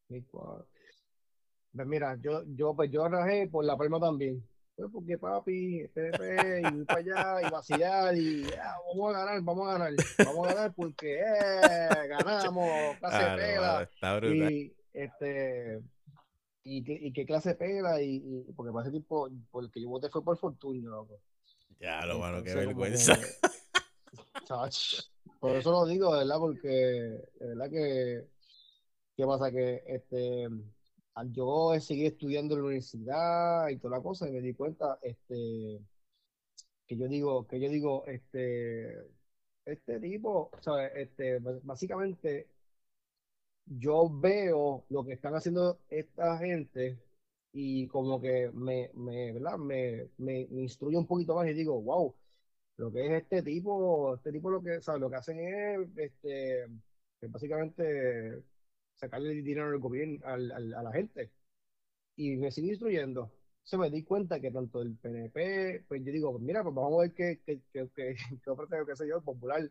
S2: pues mira, yo, yo, pues yo rajé por La Palma también. Pues porque papi, PNP, y voy para allá, y vacilar, y ah, vamos a ganar, vamos a ganar, vamos a ganar porque eh, ganamos, clase
S1: Ah, no, está brutal.
S2: y este, y, qué- y qué clase pela, y, y porque para ese tipo, porque yo voté fue por Fortunio, loco.
S1: Ya, lo mano, qué vergüenza.
S2: que, por eso lo digo, de verdad, porque de verdad que, ¿qué pasa? Que este, al yo seguí estudiando en la universidad y toda la cosa, y me di cuenta, este, que yo digo, que yo digo, este, este tipo, ¿sabes? Este, básicamente, yo veo lo que están haciendo esta gente y como que me, me, ¿verdad? Me, me, me instruye un poquito más y digo, wow, lo que es este tipo, este tipo lo que, ¿sabes? Lo que hacen es, este, es básicamente sacarle dinero al gobierno, al, al- a la gente y me sigue instruyendo. Se me di cuenta que tanto el PNP, pues yo digo, mira, pues vamos a ver qué, qué, qué, qué, qué ofrece, qué sé yo, el popular.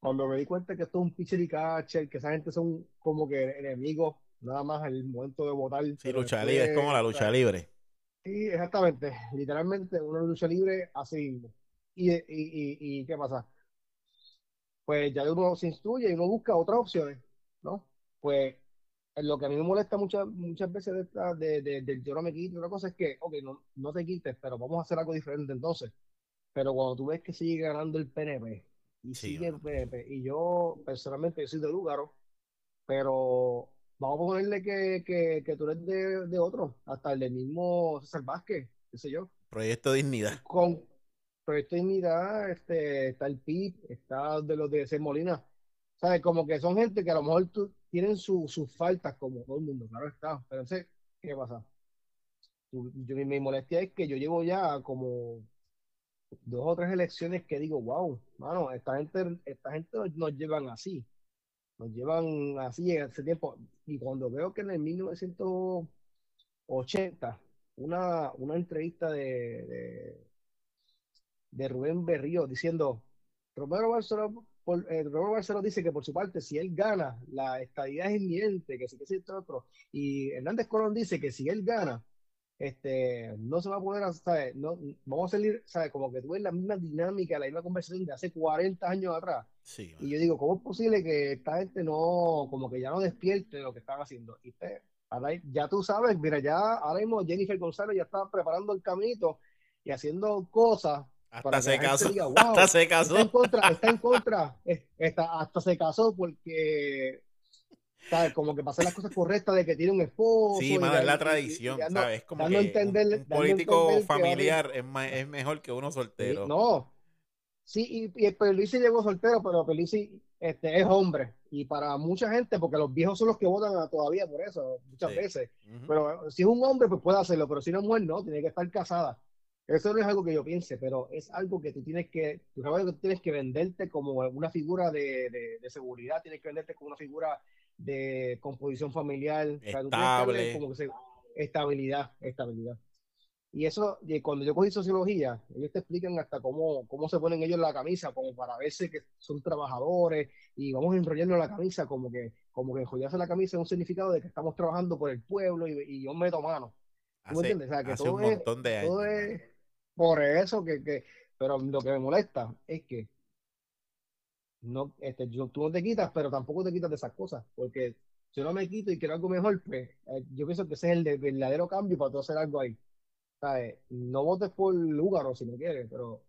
S2: Cuando me di cuenta que esto es un pitcher y catcher, que esa gente son como que enemigos, nada más al momento de votar,
S1: Sí, lucha libre, es como la lucha libre.
S2: sí, exactamente, literalmente una lucha libre así. ¿Y, y, y, y qué pasa? Pues ya uno se instruye y uno busca otras opciones, ¿no? Pues lo que a mí me molesta muchas, muchas veces de, esta- de, de- del yo no me quito, una cosa es que, ok, no, no te quites, pero vamos a hacer algo diferente entonces. Pero cuando tú ves que sigue ganando el PNP y
S1: Sí,
S2: sigue. PNP, y yo personalmente yo soy de Lúgaro, pero vamos a ponerle que, que, que tú eres de, de otro, hasta el del mismo César Vázquez, qué sé yo,
S1: Proyecto Dignidad.
S2: con Proyecto Dignidad, este, está el PIB, está de los de C. Molina, ¿sabes? Como que son gente que a lo mejor tú- tienen su- sus faltas, como todo el mundo, claro está, pero entonces ¿qué pasa? Yo, mi, mi molestia es que yo llevo ya como dos o tres elecciones que digo, wow, mano, esta gente, esta gente nos llevan así, nos llevan así en ese tiempo. Y cuando veo que en el 1980, una, una entrevista de, de, Rubén Berrío diciendo, Romero Barceló, eh, Romero Barceló dice que por su parte, si él gana, la estadidad es inminente, que sí, que sí, todo otro. Y Hernández Colón dice que si él gana, este, no se va a poder, ¿sabes? No, vamos a salir, ¿sabes? Como que tuve la misma dinámica, la misma conversación de hace 40 años atrás.
S1: Sí,
S2: Y yo digo, ¿cómo es posible que esta gente no, como que ya no despierte de lo que están haciendo? Y te- ahora ya tú sabes, mira, ya ahora mismo Jennifer González ya está preparando el caminito y haciendo cosas
S1: Hasta se casó.
S2: diga, wow,
S1: Hasta se
S2: está en
S1: casó.
S2: contra, está en contra, es- está, hasta se casó porque, ¿sabes? Como que hacer las cosas correctas de que tiene un esposo
S1: Sí, es la
S2: y- y- y
S1: tradición, ¿sabes? Es como que
S2: entender-
S1: un político familiar es, ma- es mejor que uno soltero.
S2: no, sí, y, Pierluisi llegó soltero, pero Pierluisi este, es hombre. Y para mucha gente, porque los viejos son los que votan todavía por eso, muchas
S1: Sí.
S2: veces. Pero si es un hombre, pues puede hacerlo, pero si no es mujer, no, tiene que estar casada. Eso no es algo que yo piense, pero es algo que tú tienes que, tú sabes que tú tienes que venderte como una figura de, de- de seguridad, tienes que venderte como una figura de composición familiar,
S1: Estable.
S2: como que se- estabilidad, estabilidad. Y eso, y cuando yo cogí sociología, ellos te explican hasta cómo, cómo se ponen ellos la camisa, como para verse que son trabajadores, y vamos enrollando la camisa, como que, como que enrollarse la camisa es un significado de que estamos trabajando por el pueblo y, y yo meto mano. ¿Tú me
S1: Hace,
S2: entiendes? O sea, que
S1: hace
S2: todo
S1: un
S2: es,
S1: montón de años.
S2: todo es por eso que, que, pero lo que me molesta es que no, este, yo, tú no te quitas, pero tampoco te quitas de esas cosas, porque si no me quito y quiero algo mejor, pues eh, yo pienso que ese es el de- verdadero cambio para tú hacer algo ahí. ¿Sabes? No votes por Lúgaro si no quieres, pero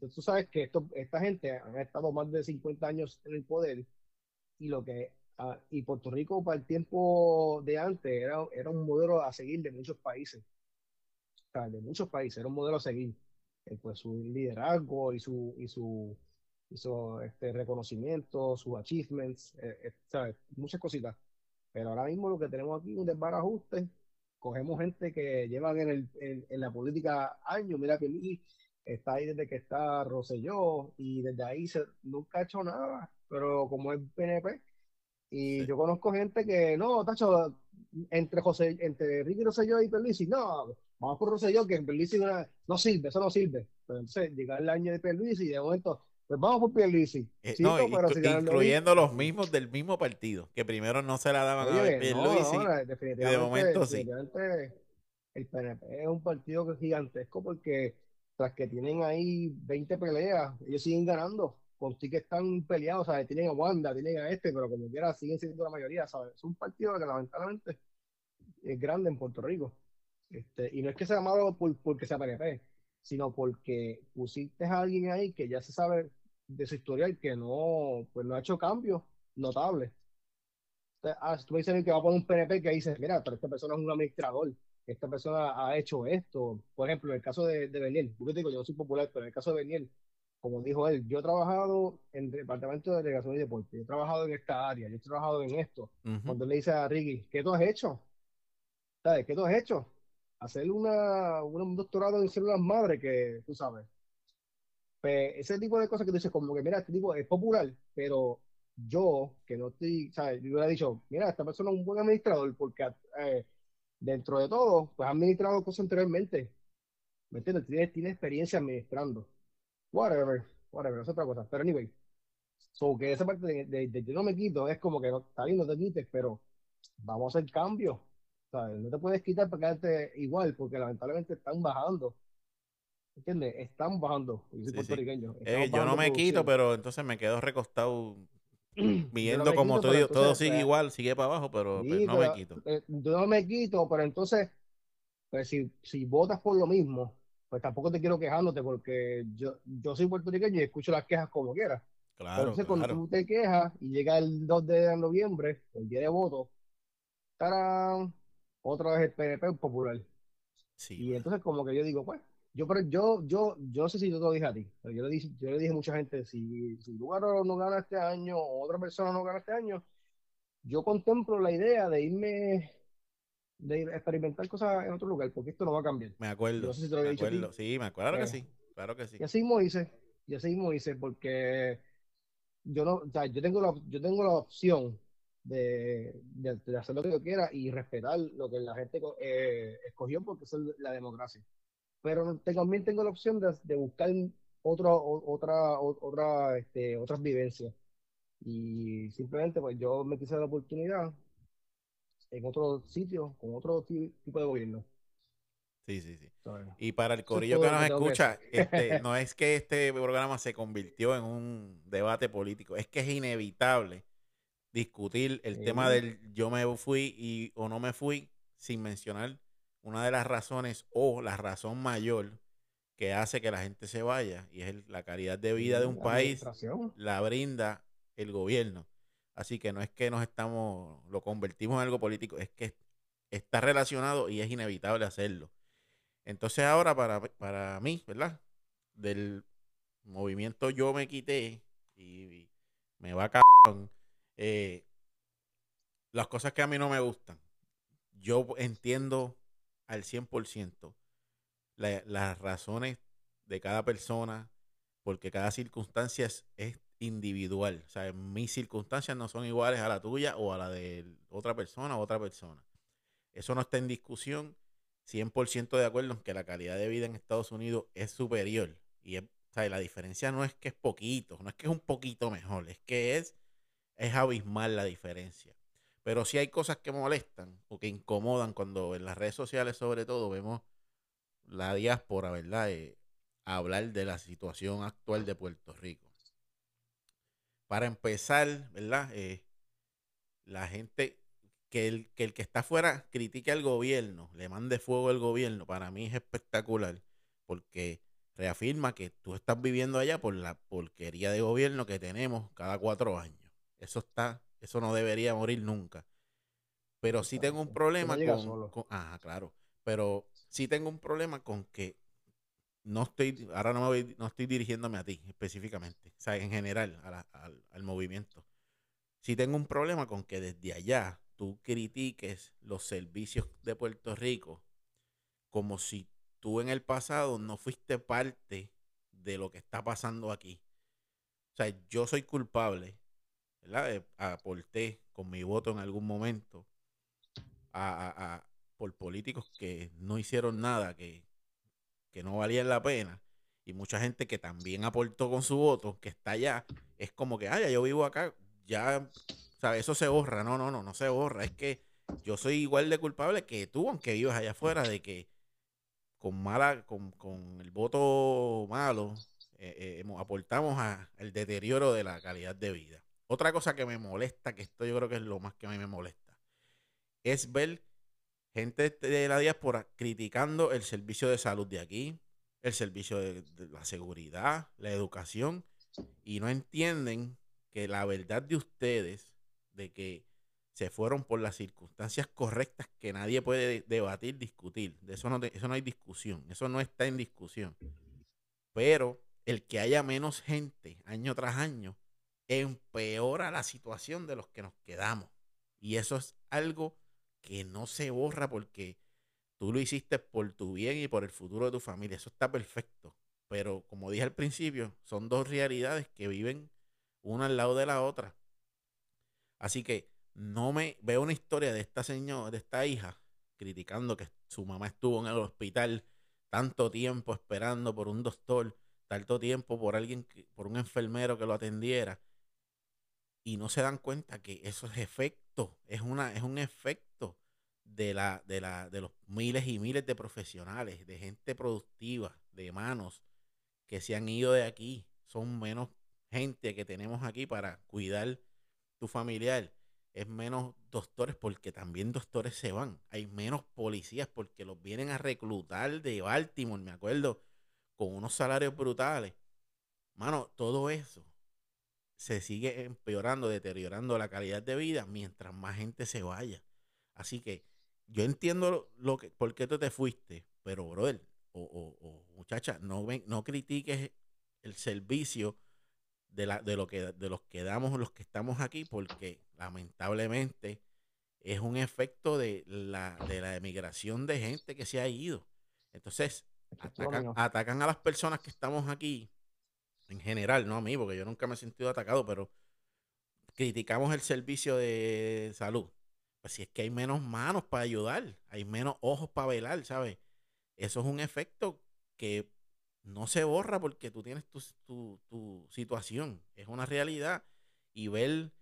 S2: tú sabes que esto, esta gente han estado más de 50 años en el poder y lo que ah, y Puerto Rico para el tiempo de antes era, era un modelo a seguir de muchos países, sea, de muchos países, era un modelo a seguir. Eh, pues su liderazgo y su y su, su este, reconocimiento, sus achievements, eh, eh, ¿sabes? Muchas cositas. Pero ahora mismo lo que tenemos aquí es un desbarajuste. Cogemos gente que llevan en, el, en, en la política años. Mira que Luis está ahí desde que está Rosselló y desde ahí se, nunca ha hecho nada. Pero como es PNP, y
S1: Sí.
S2: yo conozco gente que, no, Tacho, entre José, entre Ricky Rosselló y Pierluisi, no, vamos por Rosselló, que Pierluisi no, no sirve, eso no sirve. Pero entonces llega el año de Pierluisi y de momento, pues vamos por Pierluisi.
S1: Eh,
S2: Chico,
S1: no,
S2: pero
S1: inclu- incluyendo los mismos del mismo partido, que primero no se la daban a
S2: Oye, no,
S1: Pierluisi,
S2: no, definitivamente,
S1: momento sí.
S2: el PNP es un partido que es gigantesco porque tras que tienen ahí 20 peleas, ellos siguen ganando. Con sí que están peleados, ¿sabes? Tienen a Wanda, tienen a este, pero como quiera siguen siendo la mayoría, ¿sabes? Es un partido que lamentablemente es grande en Puerto Rico. Este, y no es que sea malo por, porque sea PNP, sino porque pusiste a alguien ahí que ya se sabe de su historial que no, pues no ha hecho cambios notables. Ah, tú me dices que va a poner un PNP que dice, mira, pero esta persona es un administrador, esta persona ha hecho esto. Por ejemplo, en el caso de, de Beniel, yo te digo, yo no soy popular, pero en el caso de Beniel, como dijo él, yo he trabajado en el departamento de delegación y deporte, yo he trabajado en esta área, yo he trabajado en esto.
S1: Ujú.
S2: Cuando él le dice a Ricky, ¿qué tú has hecho? ¿Sabes? ¿Qué tú has hecho? Hacer una, un doctorado en células madre que tú sabes. Pues ese tipo de cosas que tú dices, como que mira, este tipo es popular, pero yo, que no estoy, ¿sabes? Yo hubiera dicho, mira, esta persona es un buen administrador, porque eh, dentro de todo, pues ha administrado cosas anteriormente. ¿Me entiendes? Tiene, tiene experiencia administrando. Whatever, whatever, es otra cosa. Pero anyway, so que esa parte de, de, de yo no me quito es como que no, está bien, no te quites, pero vamos a hacer cambios. ¿Sabes? No te puedes quitar para quedarte igual, porque lamentablemente están bajando. ¿Entiendes? Están bajando. Yo soy
S1: Sí, sí.
S2: puertorriqueño.
S1: Eh, yo no me quito, pero entonces me quedo recostado
S2: no
S1: viendo
S2: me
S1: como
S2: quito,
S1: todo, sigue
S2: pues,
S1: igual, sigue para abajo, pero pues, no me quito.
S2: eh, yo no me quito, pero entonces, pues si, si votas por lo mismo, pues tampoco te quiero quejándote porque yo, yo soy puertorriqueño y escucho las quejas como quiera. Pero
S1: Claro,
S2: entonces cuando tú te quejas y llega el 2 de noviembre, el día de voto, ¡tarán! Otra vez el PNP popular.
S1: Sí,
S2: Y entonces como que yo digo, pues, yo, pero yo, yo, yo no sé si yo te lo dije a ti, pero yo le dije, yo le dije a mucha gente, si, si Lugaro no gana este año o otra persona no gana este año, yo contemplo la idea de irme de experimentar cosas en otro lugar, porque esto no va a cambiar.
S1: Me acuerdo.
S2: No sé si te lo
S1: me acuerdo. Sí, me acuerdo que
S2: Eh,
S1: sí. Claro que sí.
S2: Y así mismo hice, y así mismo hice, porque yo no, o sea, yo tengo la, yo tengo la opción de, de- de hacer lo que yo quiera y respetar lo que la gente eh, escogió, porque es la democracia. Pero también tengo la opción de, de buscar otra, o- otra, este, otras vivencias. Y simplemente, pues yo me quise dar la oportunidad en otro sitio, con otro ti- tipo de gobierno.
S1: Sí, sí, sí. Y para el corillo que nos
S2: que tengo que
S1: escucha, este, no es que este programa se convirtió en un debate político, es que es inevitable discutir el
S2: Sí.
S1: tema del yo me fui y o no me fui sin mencionar una de las razones o la razón mayor que hace que la gente se vaya y es el- la calidad de vida de un
S2: La
S1: país la brinda el gobierno. Así que no es que nos estamos, lo convertimos en algo político, es que está relacionado y es inevitable hacerlo. Entonces ahora para, para mí, ¿verdad? Del movimiento yo me quité y me va cabrón. Eh, las cosas que a mí no me gustan. Yo entiendo al 100% la- las razones de cada persona, porque cada circunstancia es, individual. O sea, mis circunstancias no son iguales a la tuya o a la de otra persona o otra persona. Eso no está en discusión. 100% de acuerdo en que la calidad de vida en Estados Unidos es superior. Y es- o sea, la diferencia no es que es poquito, no es que es un poquito mejor, es que es, es abismal la diferencia. Pero sí hay cosas que molestan o que incomodan cuando en las redes sociales sobre todo vemos la diáspora, ¿verdad? Eh, hablar de la situación actual de Puerto Rico. Para empezar, ¿verdad? Eh, la gente, que el, que el que está afuera critique al gobierno, le mande fuego al gobierno, para mí es espectacular, porque reafirma que tú estás viviendo allá por la porquería de gobierno que tenemos cada cuatro años. Eso está, eso no debería morir nunca. Pero sí tengo un problema
S2: no
S1: con, ajá, claro. Pero sí tengo un problema con que no estoy, ahora no, me voy- no estoy dirigiéndome a ti específicamente, o sea, en general, a la- al, al movimiento. Sí tengo un problema con que desde allá tú critiques los servicios de Puerto Rico como si tú en el pasado no fuiste parte de lo que está pasando aquí. O sea, yo soy culpable, ¿verdad? Eh, Aporté con mi voto en algún momento a, a- a- por políticos que no hicieron nada, que, que no valían la pena. Y mucha gente que también aportó con su voto, que está allá, es como que, ya yo vivo acá, ya, ¿sabes? Eso se borra. No, no, no, no se borra. Es que yo soy igual de culpable que tú, aunque vivas allá afuera, de que con mala, con, con el voto malo, eh, eh, aportamos al deterioro de la calidad de vida. Otra cosa que me molesta, que esto yo creo que es lo más que a mí me molesta, es ver gente de la diáspora criticando el servicio de salud de aquí, el servicio de, la seguridad, la educación, y no entienden que la verdad de ustedes, de que se fueron por las circunstancias correctas que nadie puede debatir, discutir, de eso no hay discusión, eso no está en discusión. Pero el que haya menos gente año tras año empeora la situación de los que nos quedamos. Y eso es algo que no se borra porque tú lo hiciste por tu bien y por el futuro de tu familia. Eso está perfecto. Pero como dije al principio, son dos realidades que viven una al lado de la otra. Así que no me veo una historia de esta señora, de esta hija, criticando que su mamá estuvo en el hospital tanto tiempo esperando por un doctor, tanto tiempo por alguien, por un enfermero que lo atendiera. Y no se dan cuenta que eso es efecto, es una, es un efecto de la, de la, de los miles y miles de profesionales, de gente productiva, de manos que se han ido de aquí. Son menos gente que tenemos aquí para cuidar tu familiar. Es menos doctores porque también doctores se van. Hay menos policías porque los vienen a reclutar de Baltimore, me acuerdo, con unos salarios brutales. Mano, todo eso se sigue empeorando, deteriorando la calidad de vida mientras más gente se vaya. Así que yo entiendo lo, lo que, por qué tú te fuiste, pero brother, o, o- o muchacha, no, ven, no critiques el servicio de, la, de, lo que, de los que damos los que estamos aquí, porque lamentablemente es un efecto de la, de la emigración de gente que se ha ido. Entonces, atacan, atacan a las personas que estamos aquí, en general, no a mí, porque yo nunca me he sentido atacado, pero criticamos el servicio de salud. Pues si es que hay menos manos para ayudar, hay menos ojos para velar, ¿sabes? Eso es un efecto que no se borra porque tú tienes tu, tu, situación, es una realidad. Y ver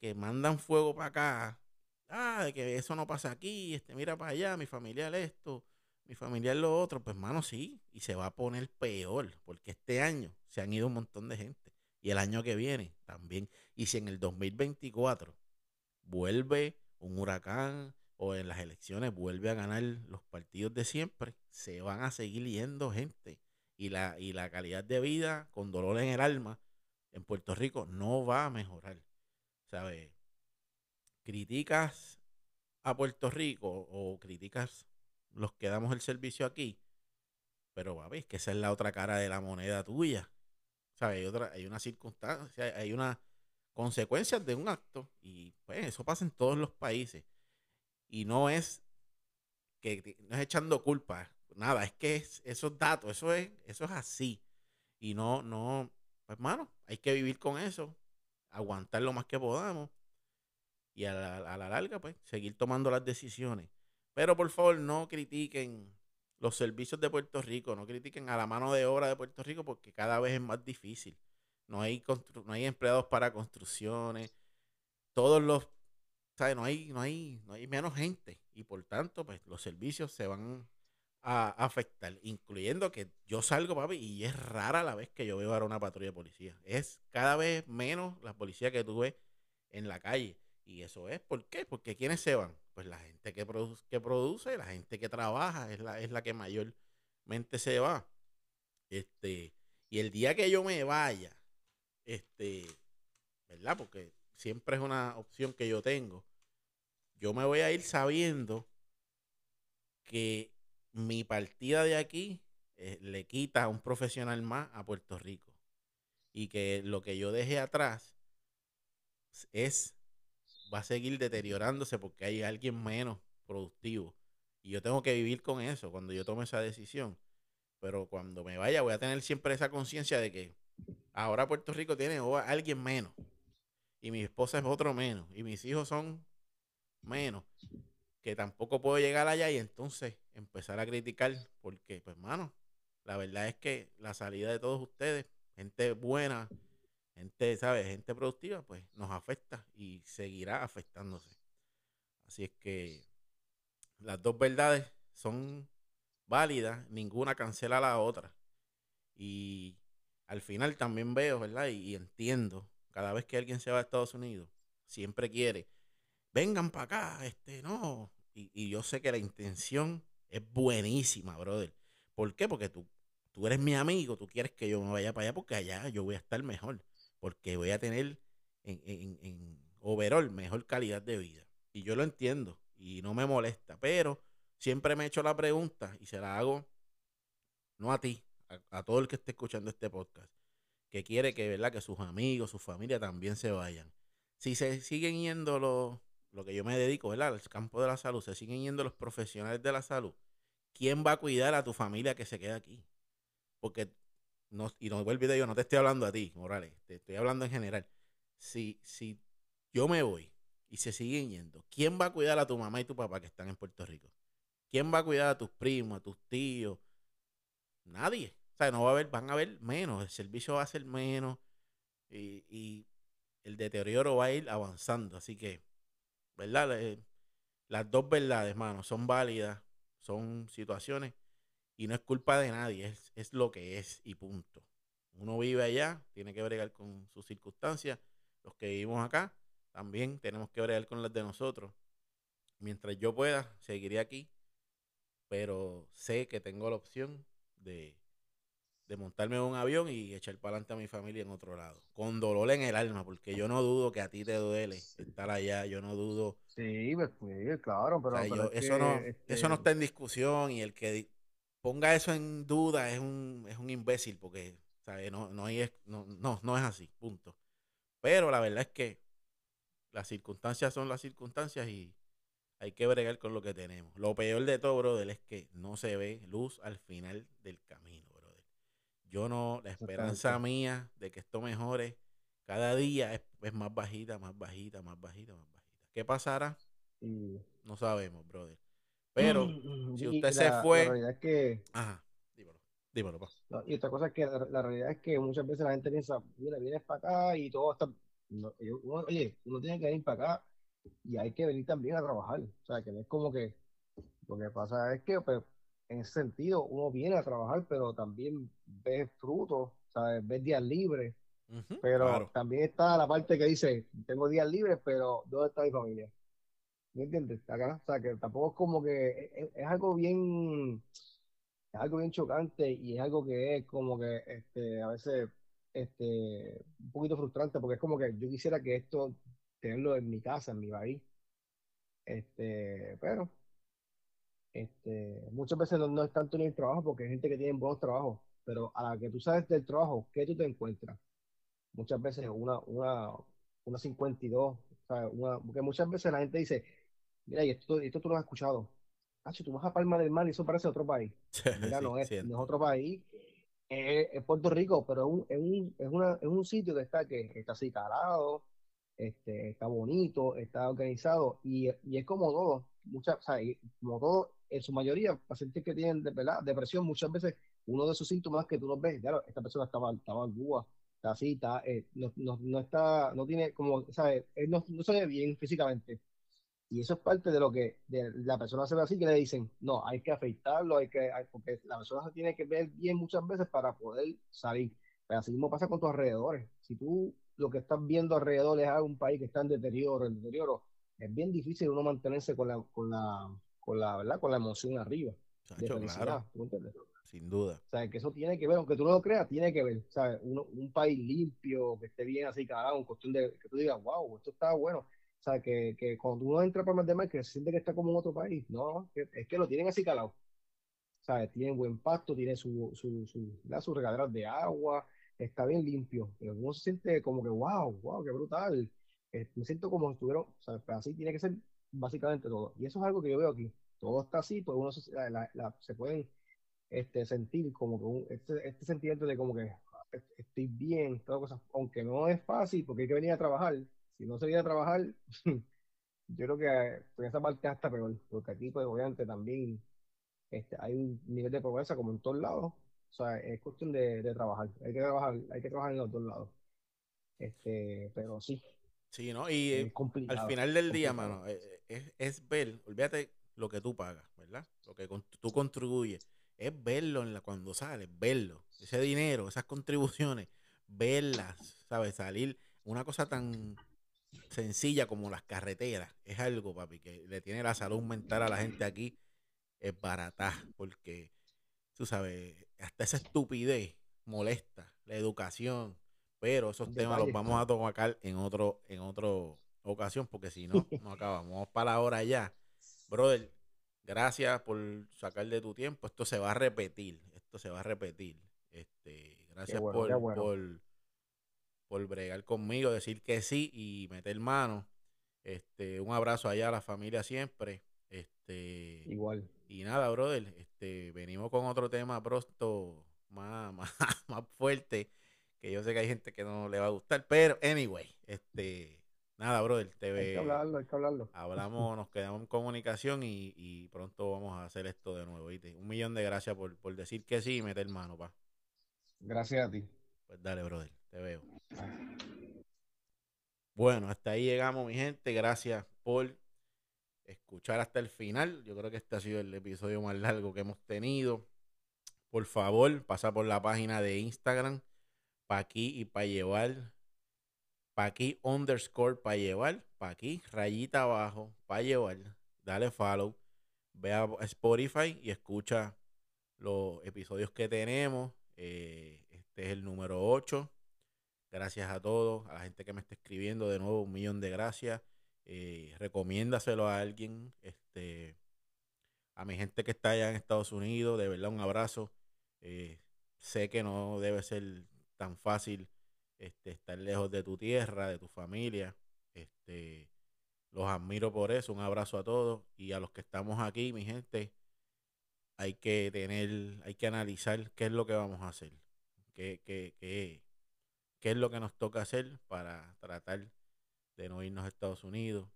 S1: que mandan fuego para acá, ah, de que eso no pasa aquí, este, mira para allá, mi familiar esto, mi familiar lo otro, pues mano, sí, y se va a poner peor, porque este año se han ido un montón de gente, y el año que viene también, y si en el 2024 vuelve un huracán o en las elecciones vuelve a ganar los partidos de siempre, se van a seguir yendo gente y la, y la calidad de vida con dolor en el alma en Puerto Rico no va a mejorar. ¿Sabes? Criticas a Puerto Rico o criticas los que damos el servicio aquí, pero va es que esa es la otra cara de la moneda tuya. ¿Sabes? Hay, otra, hay una circunstancia, hay una consecuencias de un acto y pues eso pasa en todos los países. Y no es que no es echando culpa, nada, es que es, esos datos, eso es, eso es así. Y no, no, pues hermano, hay que vivir con eso, aguantar lo más que podamos y a la, a la larga, pues, seguir tomando las decisiones. Pero por favor, no critiquen los servicios de Puerto Rico, no critiquen a la mano de obra de Puerto Rico porque cada vez es más difícil. No hay, no hay empleados para construcciones, todos los, ¿sabes? No hay, no hay, no hay menos gente y por tanto, pues los servicios se van a afectar, incluyendo que yo salgo, papi, y es rara la vez que yo veo ahora una patrulla de policía. Es cada vez menos la policía que tú ves en la calle. Y eso es, ¿por qué? Porque ¿quiénes se van? Pues la gente que, produce, que produce, la gente que trabaja, es la, es la que mayormente se va. Este, y el día que yo me vaya, este, ¿verdad? Porque siempre es una opción que yo tengo. Yo me voy a ir sabiendo que mi partida de aquí eh, le quita a un profesional más a Puerto Rico. Y que lo que yo dejé atrás es, va a seguir deteriorándose porque hay alguien menos productivo. Y yo tengo que vivir con eso cuando yo tome esa decisión. Pero cuando me vaya voy a tener siempre esa conciencia de que ahora Puerto Rico tiene alguien menos. Y mi esposa es otro menos. Y mis hijos son menos que tampoco puedo llegar allá y entonces empezar a criticar, porque, pues, mano, la verdad es que la salida de todos ustedes, gente buena, gente, ¿sabes? Gente productiva, pues nos afecta y seguirá afectándose. Así es que las dos verdades son válidas, ninguna cancela la otra. Y al final también veo, ¿verdad? Y, y entiendo, cada vez que alguien se va a Estados Unidos, siempre quiere vengan para acá, este, no. Y, yo sé que la intención es buenísima, brother. ¿Por qué? Porque tú, tú eres mi amigo, tú quieres que yo me vaya para allá porque allá yo voy a estar mejor, porque voy a tener en, en, en overall mejor calidad de vida. Y yo lo entiendo y no me molesta, pero siempre me he hecho la pregunta y se la hago no a ti, a, a todo el que esté escuchando este podcast, que quiere que, ¿verdad? que sus amigos, su familia también se vayan. Si se siguen yendo los, lo que yo me dedico, ¿verdad? Al campo de la salud, se siguen yendo los profesionales de la salud. ¿Quién va a cuidar a tu familia que se queda aquí? Porque, y no olvides yo, no te estoy hablando a ti, Morales, te estoy hablando en general. Si, si yo me voy y se siguen yendo, ¿quién va a cuidar a tu mamá y tu papá que están en Puerto Rico? ¿Quién va a cuidar a tus primos, a tus tíos? Nadie. O sea, no va a haber, van a haber menos, el servicio va a ser menos y, y el deterioro va a ir avanzando. Así que ¿verdad? las dos verdades, mano, son válidas, son situaciones y no es culpa de nadie, es, es lo que es y punto. Uno vive allá, tiene que bregar con sus circunstancias. Los que vivimos acá también tenemos que bregar con las de nosotros. Mientras yo pueda, seguiré aquí, pero sé que tengo la opción de de montarme en un avión y echar para adelante a mi familia en otro lado. Con dolor en el alma, porque yo no dudo que a ti te duele estar allá, yo no dudo.
S2: Sí, pues, claro, pero,
S1: eso, no, eso no está en discusión y el que ponga eso en duda es un, es un imbécil, porque No, no, es, no, no, no es así, punto. Pero la verdad es que las circunstancias son las circunstancias y hay que bregar con lo que tenemos. Lo peor de todo, brother, es que no se ve luz al final del camino, brother. Yo no, la esperanza mía de que esto mejore cada día es, más bajita, más bajita, más bajita, más bajita. ¿Qué pasará? No sabemos, brother. Pero si usted se fue.
S2: La realidad es que.
S1: Ajá, dímelo, dímelo, pa.
S2: y otra cosa es que la, realidad es que muchas veces la gente piensa, mira, vienes para acá y todo está. oye, uno tiene que venir para acá y hay que venir también a trabajar. O sea, que no es como que. Lo que pasa es que, pues, en ese sentido, uno viene a trabajar, pero también ves frutos, ¿sabes? Ves días libres. pero también está la parte que dice, tengo días libres, pero ¿dónde está mi familia? ¿Me entiendes? O sea, tampoco es como que es, algo bien, es algo bien chocante y es algo que es como que este, a veces este, un poquito frustrante porque es como que yo quisiera que esto, tenerlo en mi casa, en mi país, este, pero este, muchas veces no, es tanto en el trabajo porque hay gente que tiene buenos trabajos, pero a la que tú sabes del trabajo, ¿qué tú te encuentras? Muchas veces una, una, una 52, Una, porque muchas veces la gente dice, Mira, y esto, esto tú lo has escuchado. Ah, si tú vas a Palma del Mar y eso parece otro país. Mira, no, es, no, es, otro país. Es, Puerto Rico, pero es un, es un, es una, es un sitio que está, que está así calado, este, está bonito, está organizado y, y es como todo. Muchas, o sea, como todo, en su mayoría, pacientes que tienen de, depresión, muchas veces uno de esos síntomas que tú los ves, claro, esta persona estaba, estaba en Cuba, está así, está, eh, no, no, no, está, no tiene como, ¿sabes? no, no se ve bien físicamente y eso es parte de lo que de la persona se ve así, que le dicen, no, hay que afeitarlo, hay que, porque la persona se tiene que ver bien muchas veces para poder salir. Pero así mismo pasa con tus alrededores. Si tú lo que estás viendo alrededor es un país que está en deterioro, en deterioro, es bien difícil uno mantenerse con la, con la, con la, ¿verdad? Con la emoción arriba.
S1: claro. Sin duda.
S2: O sea, que eso tiene que ver, aunque tú no lo creas, tiene que ver. ¿sabes? un país limpio, que esté bien así, cada en cuestión de que tú digas, wow, esto está bueno o sea, que, que cuando uno entra para más que se siente que está como en otro país. No, es que lo tienen así calado. sea, Tienen buen pasto, tiene su, su, su, su regaderas de agua, está bien limpio. Pero uno se siente como que, wow, wow, qué brutal. Eh, me siento como si estuvieron, o sea, así tiene que ser básicamente todo. Y eso es algo que yo veo aquí. Todo está así, pues uno se, se pueden este, sentir como que un, este, este sentimiento de como que ah, estoy bien, todas cosas, aunque no es fácil porque hay que venir a trabajar si no se viene a trabajar, yo creo que en esa parte hasta peor, porque aquí, pues obviamente también este, hay un nivel de pobreza como en todos lados. O sea, es cuestión de, trabajar. Hay que trabajar, hay que trabajar en los dos lados. Este, pero sí.
S1: Sí, ¿no? Y al final del día, mano, eh, es, es, ver, olvídate lo que tú pagas, ¿verdad? Lo que tú contribuyes. Es verlo en la, cuando sales, verlo. Ese dinero, esas contribuciones, verlas, ¿sabes? Salir. Una cosa tan sencilla como las carreteras. Es algo, papi, que le tiene la salud mental a la gente aquí. Es barata, porque, tú sabes, hasta esa estupidez molesta. La educación. Pero esos temas los vamos a tocar en otro, en otro ocasión, porque si no, no acabamos. Para la hora ya. Brother, gracias por sacar de tu tiempo. Esto se va a repetir. Esto se va a repetir. Este, gracias por, por por bregar conmigo, decir que sí y meter mano. Este, un abrazo allá a la familia siempre. Este,
S2: Igual.
S1: Y nada, brother, este, venimos con otro tema pronto más, más, fuerte, que yo sé que hay gente que no le va a gustar, pero anyway, este, nada, brother, te
S2: Hay que hablarlo, hay que hablarlo.
S1: Hablamos, nos quedamos en comunicación y, y pronto vamos a hacer esto de nuevo, ¿viste? Un millón de gracias por, por decir que sí y meter mano, pa.
S2: Gracias a ti.
S1: Pues dale, brother. Te veo. Bueno, hasta ahí llegamos, mi gente. Gracias por escuchar hasta el final. Yo creo que este ha sido el episodio más largo que hemos tenido. Por favor, pasa por la página de Instagram, pa' aquí y pa' llevar. Pa' aquí underscore pa' llevar. Pa' aquí, rayita abajo, pa' llevar. Dale follow. Ve a Spotify y escucha los episodios que tenemos. Eh, este es el número 8. Gracias a todos, a la gente que me está escribiendo, de nuevo un millón de gracias. Eh, recomiéndaselo a alguien, este, a mi gente que está allá en Estados Unidos, de verdad un abrazo. Eh, sé que no debe ser tan fácil este, estar lejos de tu tierra, de tu familia. Este, Los admiro por eso. Un abrazo a todos. Y a los que estamos aquí, mi gente, hay que tener, hay que analizar qué es lo que vamos a hacer. Qué, qué, qué, qué es lo que nos toca hacer para tratar de no irnos a Estados Unidos.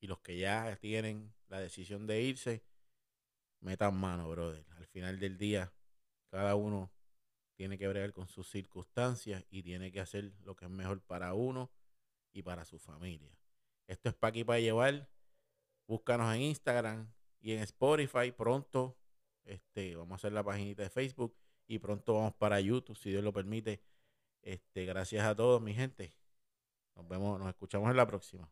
S1: Y los que ya tienen la decisión de irse, metan mano, brother. Al final del día, cada uno tiene que bregar con sus circunstancias y tiene que hacer lo que es mejor para uno y para su familia. Esto es para aquí para llevar. Búscanos en Instagram y en Spotify. Pronto este, vamos a hacer la paginita de Facebook y pronto vamos para YouTube, si Dios lo permite. Este, gracias a todos, mi gente. Nos vemos, nos escuchamos en la próxima.